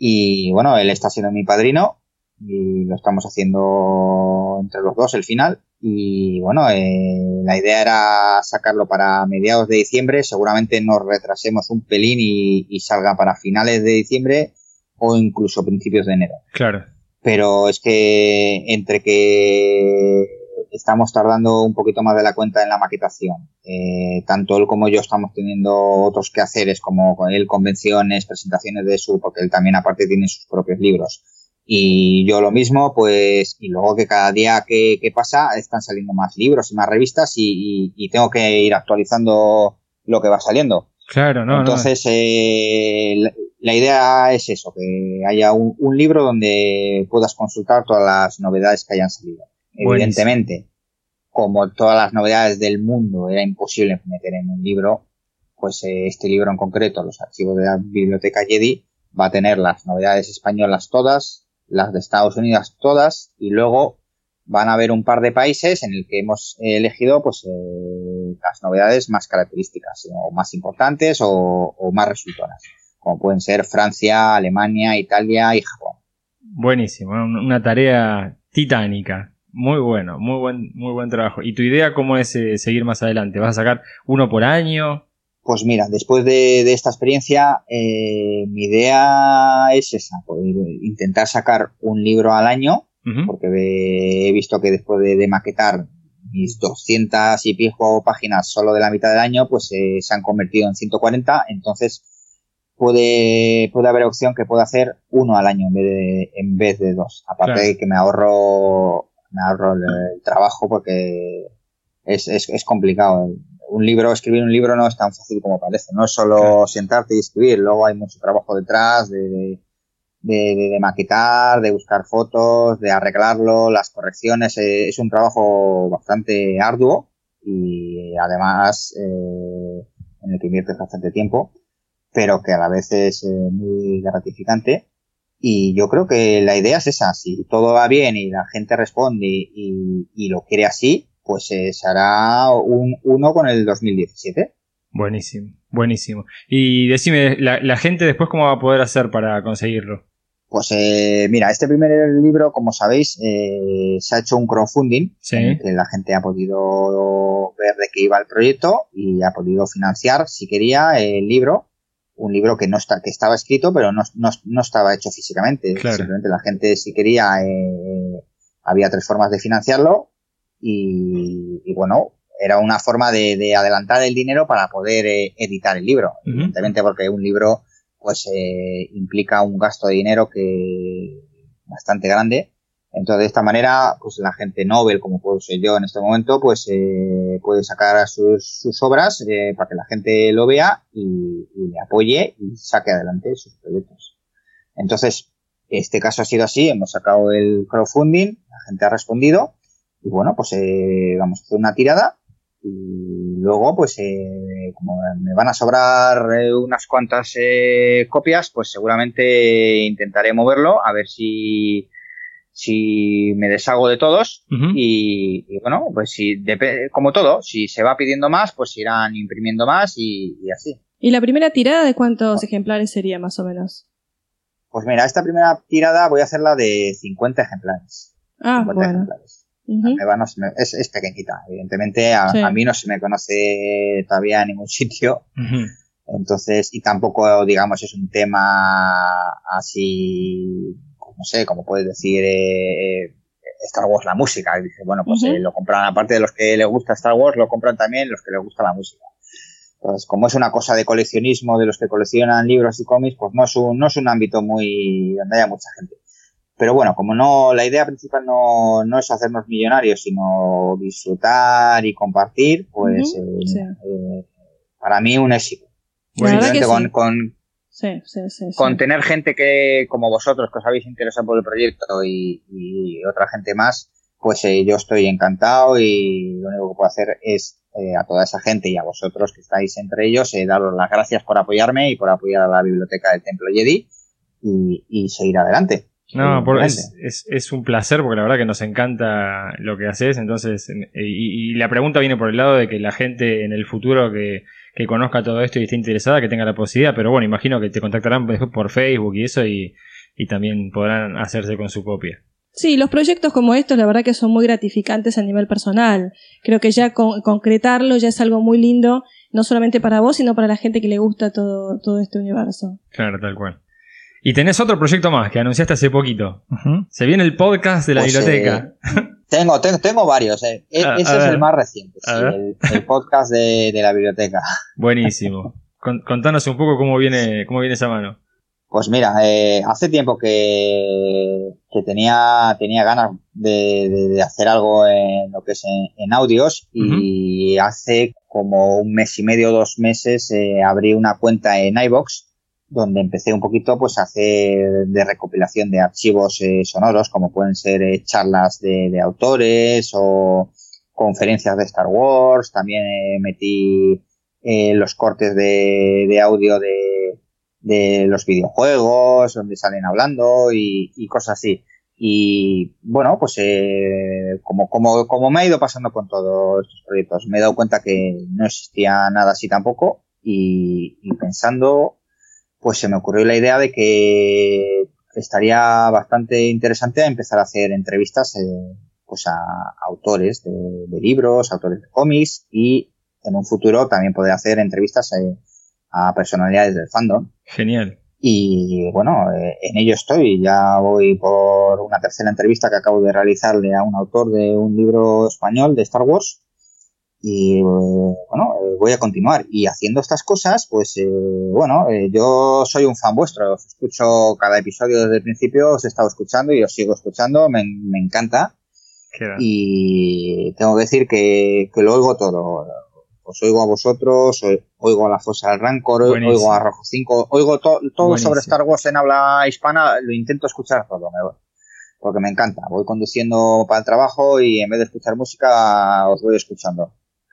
S6: Y bueno, él está siendo mi padrino y lo estamos haciendo entre los dos el final. Y bueno, eh, la idea era sacarlo para mediados de diciembre. Seguramente nos retrasemos un pelín y, y salga para finales de diciembre o incluso principios de enero.
S3: Claro.
S6: Pero es que entre que estamos tardando un poquito más de la cuenta en la maquetación. Eh, tanto él como yo estamos teniendo otros quehaceres como con él convenciones, presentaciones de su, porque él también aparte tiene sus propios libros. Y yo lo mismo, pues, y luego que cada día que, que pasa están saliendo más libros y más revistas y, y, y, tengo que ir actualizando lo que va saliendo.
S3: Claro, no.
S6: Entonces,
S3: no.
S6: Eh, la, idea es eso, que haya un, un libro donde puedas consultar todas las novedades que hayan salido. Evidentemente, como todas las novedades del mundo era imposible meter en un libro, pues eh, este libro en concreto, los archivos de la biblioteca Jedi, va a tener las novedades españolas todas, las de Estados Unidos todas, y luego van a haber un par de países en el que hemos elegido pues eh, las novedades más características, o más importantes o, o más resultonas, como pueden ser Francia, Alemania, Italia y Japón.
S3: Buenísimo, una tarea titánica. Muy bueno, muy buen, muy buen trabajo. ¿Y tu idea cómo es eh, seguir más adelante? ¿Vas a sacar uno por año?
S6: Pues mira, después de, de esta experiencia, eh, mi idea es esa, poder intentar sacar un libro al año, uh -huh. porque he visto que después de, de, maquetar mis 200 y pico páginas solo de la mitad del año, pues eh, se han convertido en 140, entonces puede, puede haber opción que pueda hacer uno al año en vez de, en vez de dos. Aparte claro. de que me ahorro, me ahorro el, el trabajo porque es, es, es, complicado. Un libro, escribir un libro no es tan fácil como parece. No es solo claro. sentarte y escribir, luego hay mucho trabajo detrás de, de, de, de maquetar, de buscar fotos, de arreglarlo, las correcciones. Eh, es un trabajo bastante arduo y además eh, en el que inviertes bastante tiempo pero que a la vez es eh, muy gratificante. Y yo creo que la idea es esa, si todo va bien y la gente responde y, y lo quiere así, pues eh, se hará un, uno con el 2017.
S3: Buenísimo, buenísimo. Y decime, ¿la, la gente después cómo va a poder hacer para conseguirlo?
S6: Pues eh, mira, este primer libro, como sabéis, eh, se ha hecho un crowdfunding
S3: sí.
S6: en el que la gente ha podido ver de qué iba el proyecto y ha podido financiar, si quería, el libro un libro que no está que estaba escrito pero no, no, no estaba hecho físicamente
S3: claro.
S6: simplemente la gente si quería eh, había tres formas de financiarlo y, y bueno era una forma de, de, adelantar el dinero para poder eh, editar el libro uh -huh. evidentemente porque un libro pues eh, implica un gasto de dinero que bastante grande entonces, de esta manera, pues la gente Nobel, como puedo ser yo en este momento, pues eh, puede sacar sus, sus obras eh, para que la gente lo vea y, le apoye y saque adelante sus proyectos. Entonces, este caso ha sido así, hemos sacado el crowdfunding, la gente ha respondido y bueno, pues eh, vamos a hacer una tirada y luego, pues eh, como me van a sobrar eh, unas cuantas copias, pues seguramente intentaré moverlo a ver si si me deshago de todos uh -huh. y, y, bueno, pues si como todo, si se va pidiendo más, pues irán imprimiendo más y, y así.
S4: ¿Y la primera tirada de cuántos oh. ejemplares sería más o menos?
S6: Pues mira, esta primera tirada voy a hacerla de 50 ejemplares.
S4: Ah, 50 bueno. ejemplares.
S6: Uh -huh. no me, es, es, pequeñita, evidentemente a, sí. a, mí no se me conoce todavía en ningún sitio. Uh -huh. Entonces, y tampoco, digamos, es un tema así no sé, como puedes decir eh, Star Wars la música. Y dice, bueno, pues uh -huh. eh, lo compran, aparte de los que les gusta Star Wars, lo compran también los que les gusta la música. Entonces, como es una cosa de coleccionismo de los que coleccionan libros y cómics, pues no es un, no es un ámbito muy donde haya mucha gente. Pero bueno, como no, la idea principal no, no es hacernos millonarios, sino disfrutar y compartir, pues uh -huh. sí. Eh, para mí un éxito.
S4: Bueno,
S6: con, sí. con,
S4: Sí, sí, sí,
S6: Con tener gente que, como vosotros, que os habéis interesado por el proyecto y, y otra gente más, pues eh, yo estoy encantado y lo único que puedo hacer es eh, a toda esa gente y a vosotros que estáis entre ellos, eh, daros las gracias por apoyarme y por apoyar a la biblioteca del Templo Jedi y, y seguir adelante.
S3: No, por, es, es, es, un placer porque la verdad que nos encanta lo que haces. Entonces, y, y, la pregunta viene por el lado de que la gente en el futuro que, que conozca todo esto y esté interesada, que tenga la posibilidad, pero bueno, imagino que te contactarán después por Facebook y eso y, y también podrán hacerse con su copia.
S4: Sí, los proyectos como estos, la verdad que son muy gratificantes a nivel personal. Creo que ya con- concretarlo ya es algo muy lindo, no solamente para vos, sino para la gente que le gusta todo, todo este universo.
S3: Claro, tal cual. Y tenés otro proyecto más que anunciaste hace poquito. Se viene el podcast de la
S6: Pues,
S3: biblioteca.
S6: Tengo, tengo, tengo varios. eh. E-
S3: A-
S6: Ese
S3: a
S6: es
S3: ver.
S6: el más reciente, sí, el, el podcast de, de la biblioteca.
S3: Buenísimo. Con- contanos un poco cómo viene, cómo viene esa mano.
S6: Pues mira, eh, hace tiempo que, que tenía, tenía ganas de, de- de hacer algo en lo que es en, en audios y hace como un mes y medio, dos meses, eh, abrí una cuenta en iBox donde empecé un poquito pues a hacer de recopilación de archivos eh, sonoros como pueden ser eh, charlas de, autores o conferencias de Star Wars, también eh, metí eh, los cortes de, audio de, de los videojuegos, donde salen hablando y, cosas así. Y bueno, pues como, como, como me ha ido pasando con todos estos proyectos, me he dado cuenta que no existía nada así tampoco y pensando, pues se me ocurrió la idea de que estaría bastante interesante empezar a hacer entrevistas eh, pues a autores de, de libros, autores de cómics y en un futuro también poder hacer entrevistas eh, a personalidades del fandom.
S3: Genial.
S6: Y bueno, eh, en ello estoy. Ya voy por una tercera entrevista que acabo de realizarle a un autor de un libro español de Star Wars. Y bueno, eh, voy a continuar. Y haciendo estas cosas, pues eh, bueno, eh, yo soy un fan vuestro. Os escucho cada episodio desde el principio, os he estado escuchando y os sigo escuchando. Me, me encanta. Y tengo que decir que, que lo oigo todo. Os oigo a vosotros, oigo a la Fosa del Rancor,
S3: Buenísimo.
S6: oigo a Rojo 5, oigo to- todo
S3: Buenísimo.
S6: sobre Star Wars en habla hispana, lo intento escuchar todo, me- porque me encanta. Voy conduciendo para el trabajo y en vez de escuchar música, os voy escuchando.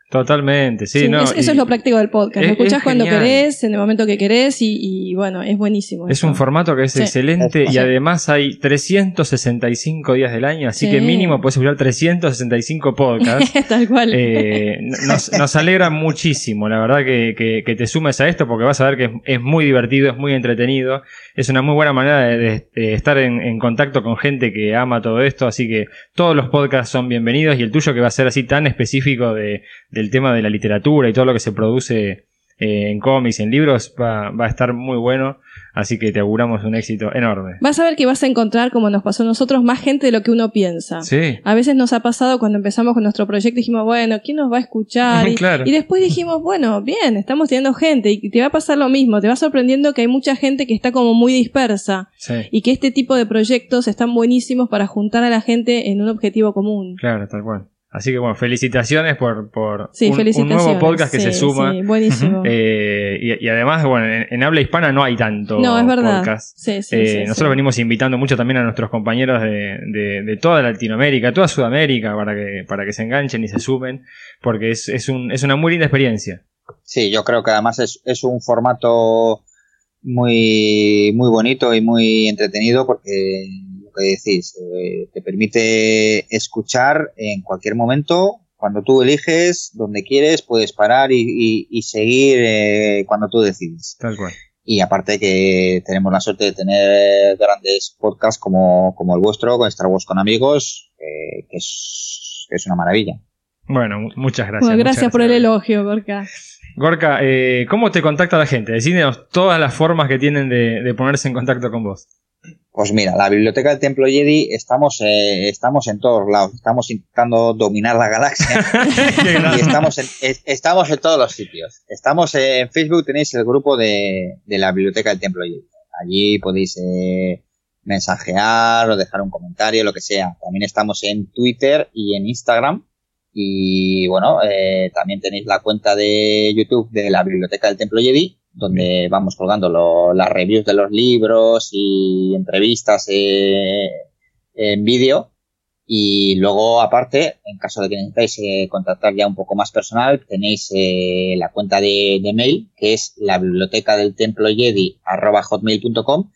S3: Totalmente, sí,
S4: Sí,
S3: no.
S4: es- eso es lo práctico del podcast.
S3: es-
S4: Lo escuchás
S3: es
S4: cuando querés, en el momento que querés y, y, bueno, es buenísimo.
S3: Es
S4: eso.
S3: un formato que es
S4: Sí.
S3: excelente y además hay 365 días del año, así
S4: Sí.
S3: que mínimo puedes escuchar 365 podcasts.
S4: Tal cual.
S3: Eh, nos, nos alegra muchísimo, la verdad, que, que- que te sumes a esto porque vas a ver que es, es muy divertido, es muy entretenido. Es una muy buena manera de, de- de estar en, en contacto con gente que ama todo esto. Así que todos los podcasts son bienvenidos y el tuyo que va a ser así tan específico de- del tema de la literatura y todo lo que se produce eh, en cómics, en libros, va, va a estar muy bueno. Así que te auguramos un éxito enorme.
S4: Vas a ver que vas a encontrar, como nos pasó a nosotros, más gente de lo que uno piensa.
S3: Sí.
S4: A veces nos ha pasado cuando empezamos con nuestro proyecto, dijimos, bueno, ¿quién nos va a escuchar? Y,
S3: Claro.
S4: y después dijimos, bueno, bien, estamos teniendo gente y te va a pasar lo mismo, te va sorprendiendo que hay mucha gente que está como muy dispersa
S3: Sí.
S4: y que este tipo de proyectos están buenísimos para juntar a la gente en un objetivo común.
S3: Claro, tal cual. Así que bueno, felicitaciones por, por
S4: Sí,
S3: un, nuevo podcast que
S4: Sí,
S3: se suma.
S4: Sí, buenísimo.
S3: Eh, y, y además, bueno, en, en habla hispana no hay tanto
S4: no, es verdad.
S3: podcast.
S4: Sí, sí,
S3: Eh,
S4: sí,
S3: nosotros
S4: sí.
S3: venimos invitando mucho también a nuestros compañeros de, de- de toda Latinoamérica, toda Sudamérica, para que, para que se enganchen y se sumen, porque es, es, un, es una muy linda experiencia.
S6: Sí, yo creo que además es, es un formato muy, muy bonito y muy entretenido porque que decís, eh, te permite escuchar en cualquier momento, cuando tú eliges, donde quieres, puedes parar y, y- y seguir eh, cuando tú decides.
S3: Tal cual.
S6: Y aparte que tenemos la suerte de tener grandes podcasts como, como el vuestro, con Star Wars con amigos, eh, que, es, que es una maravilla.
S3: Bueno, mu- muchas gracias.
S4: Bueno,
S3: muchas
S4: gracias por el elogio, Gorka.
S3: Gorka, eh, ¿cómo te contacta la gente? Decídenos todas las formas que tienen de, de ponerse en contacto con vos.
S6: Pues mira, la biblioteca del Templo Jedi estamos, eh, estamos en todos lados. Estamos intentando dominar la galaxia y estamos en, es- estamos en todos los sitios. Estamos eh, en Facebook, tenéis el grupo de, de la biblioteca del Templo Jedi. Allí podéis eh, mensajear o dejar un comentario, lo que sea. También estamos en Twitter y en Instagram. Y bueno, también tenéis la cuenta de YouTube de la Biblioteca del Templo Jedi, donde vamos colgando las reviews de los libros y entrevistas eh, en vídeo. Y luego, aparte, en caso de que necesitáis eh, contactar ya un poco más personal, tenéis eh, la cuenta de, mail, que es la biblioteca del templo Jedi hotmail.com,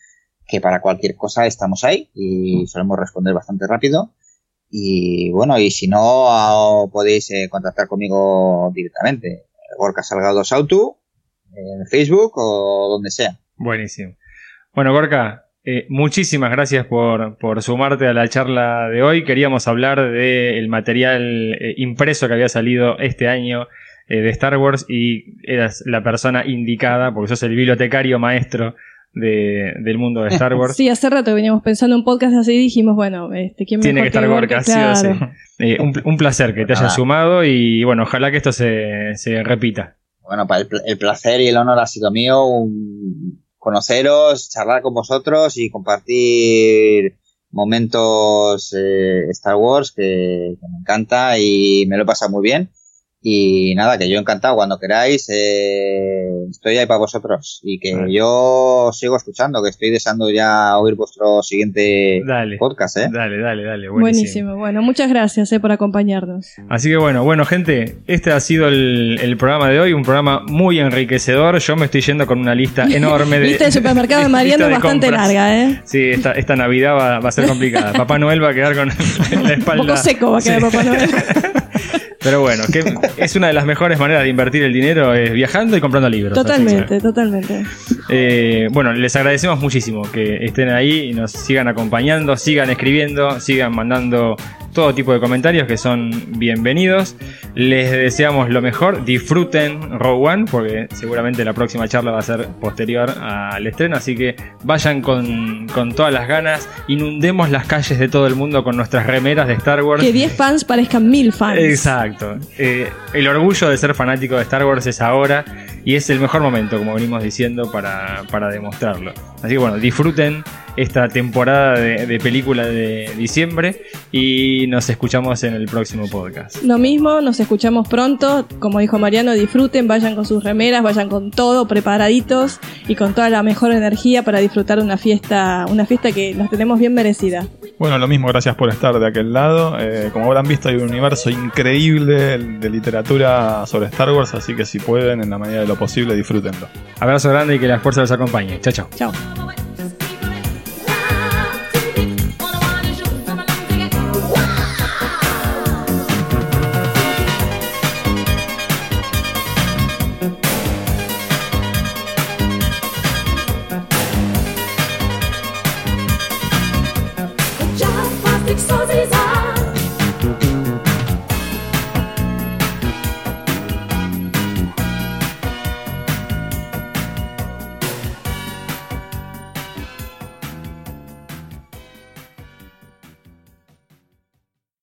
S6: que para cualquier cosa estamos ahí y solemos responder bastante rápido. Y bueno, y si no, podéis eh, contactar conmigo directamente. Gorka Salgado Sautu, en Facebook o donde sea.
S3: Buenísimo. Bueno, Gorka, Eh, muchísimas gracias por, por, sumarte a la charla de hoy. Queríamos hablar del material eh, impreso que había salido este año eh, de Star Wars y eras la persona indicada porque sos el bibliotecario maestro de, del mundo de Star Wars.
S4: Sí, hace rato veníamos pensando en un podcast así y dijimos, bueno, este, ¿quién
S3: Tiene
S4: mejor
S3: que estar
S4: Gorka?
S3: Gorka, sí o sí. Eh, un, un placer que te hayas
S6: Nada.
S3: sumado y bueno, ojalá que esto se, se repita.
S6: Bueno, para el, el placer y el honor ha sido mío conoceros, charlar con vosotros y compartir momentos eh, Star Wars que, que me encanta y me lo he pasado muy bien. Y nada, que yo encantado cuando queráis, eh, estoy ahí para vosotros y que
S3: Vale.
S6: yo sigo escuchando, que estoy deseando ya oír vuestro siguiente
S3: Dale.
S6: podcast, ¿eh?
S3: Dale, dale, dale.
S4: Buenísimo.
S3: Buenísimo.
S4: Bueno, muchas gracias eh, por acompañarnos.
S3: Así que bueno, bueno, gente, este ha sido el, el programa de hoy, un programa muy enriquecedor. Yo me estoy yendo con una lista enorme de.
S4: Lista de supermercado de Mariano
S3: de
S4: bastante
S3: compras.
S4: larga, ¿eh?
S3: Sí, esta, esta Navidad va, va a ser complicada. Papá Noel va a quedar con la espalda.
S4: Un poco seco va a quedar
S3: Sí.
S4: Papá Noel.
S3: Pero bueno, que es una de las mejores maneras de invertir el dinero, es viajando y comprando libros. que-
S4: Totalmente, totalmente.
S3: Eh, bueno, les agradecemos muchísimo que estén ahí y nos sigan acompañando, sigan escribiendo, sigan mandando todo tipo de comentarios que son bienvenidos. Les deseamos lo mejor, disfruten Row One porque seguramente la próxima charla va a ser posterior al estreno, así que vayan con, con todas las ganas, inundemos las calles de todo el mundo con nuestras remeras de Star Wars.
S4: Que 10 fans parezcan 1000 fans.
S3: Exacto. Eh, el orgullo de ser fanático de Star Wars es ahora y es el mejor momento, como venimos diciendo, para, para demostrarlo. Así que bueno, disfruten esta temporada de, de película de diciembre y nos escuchamos en el próximo podcast.
S4: Lo mismo, nos escuchamos pronto. Como dijo Mariano, disfruten, vayan con sus remeras, vayan con todo preparaditos y con toda la mejor energía para disfrutar una fiesta, una fiesta que nos tenemos bien merecida.
S5: Bueno, lo mismo, gracias por estar de aquel lado. Eh, como habrán visto, hay un universo increíble de literatura sobre Star Wars, así que si pueden, en la medida de lo posible, disfrútenlo.
S3: Abrazo grande y que la fuerza los acompañe. Chao, chao.
S4: Chao.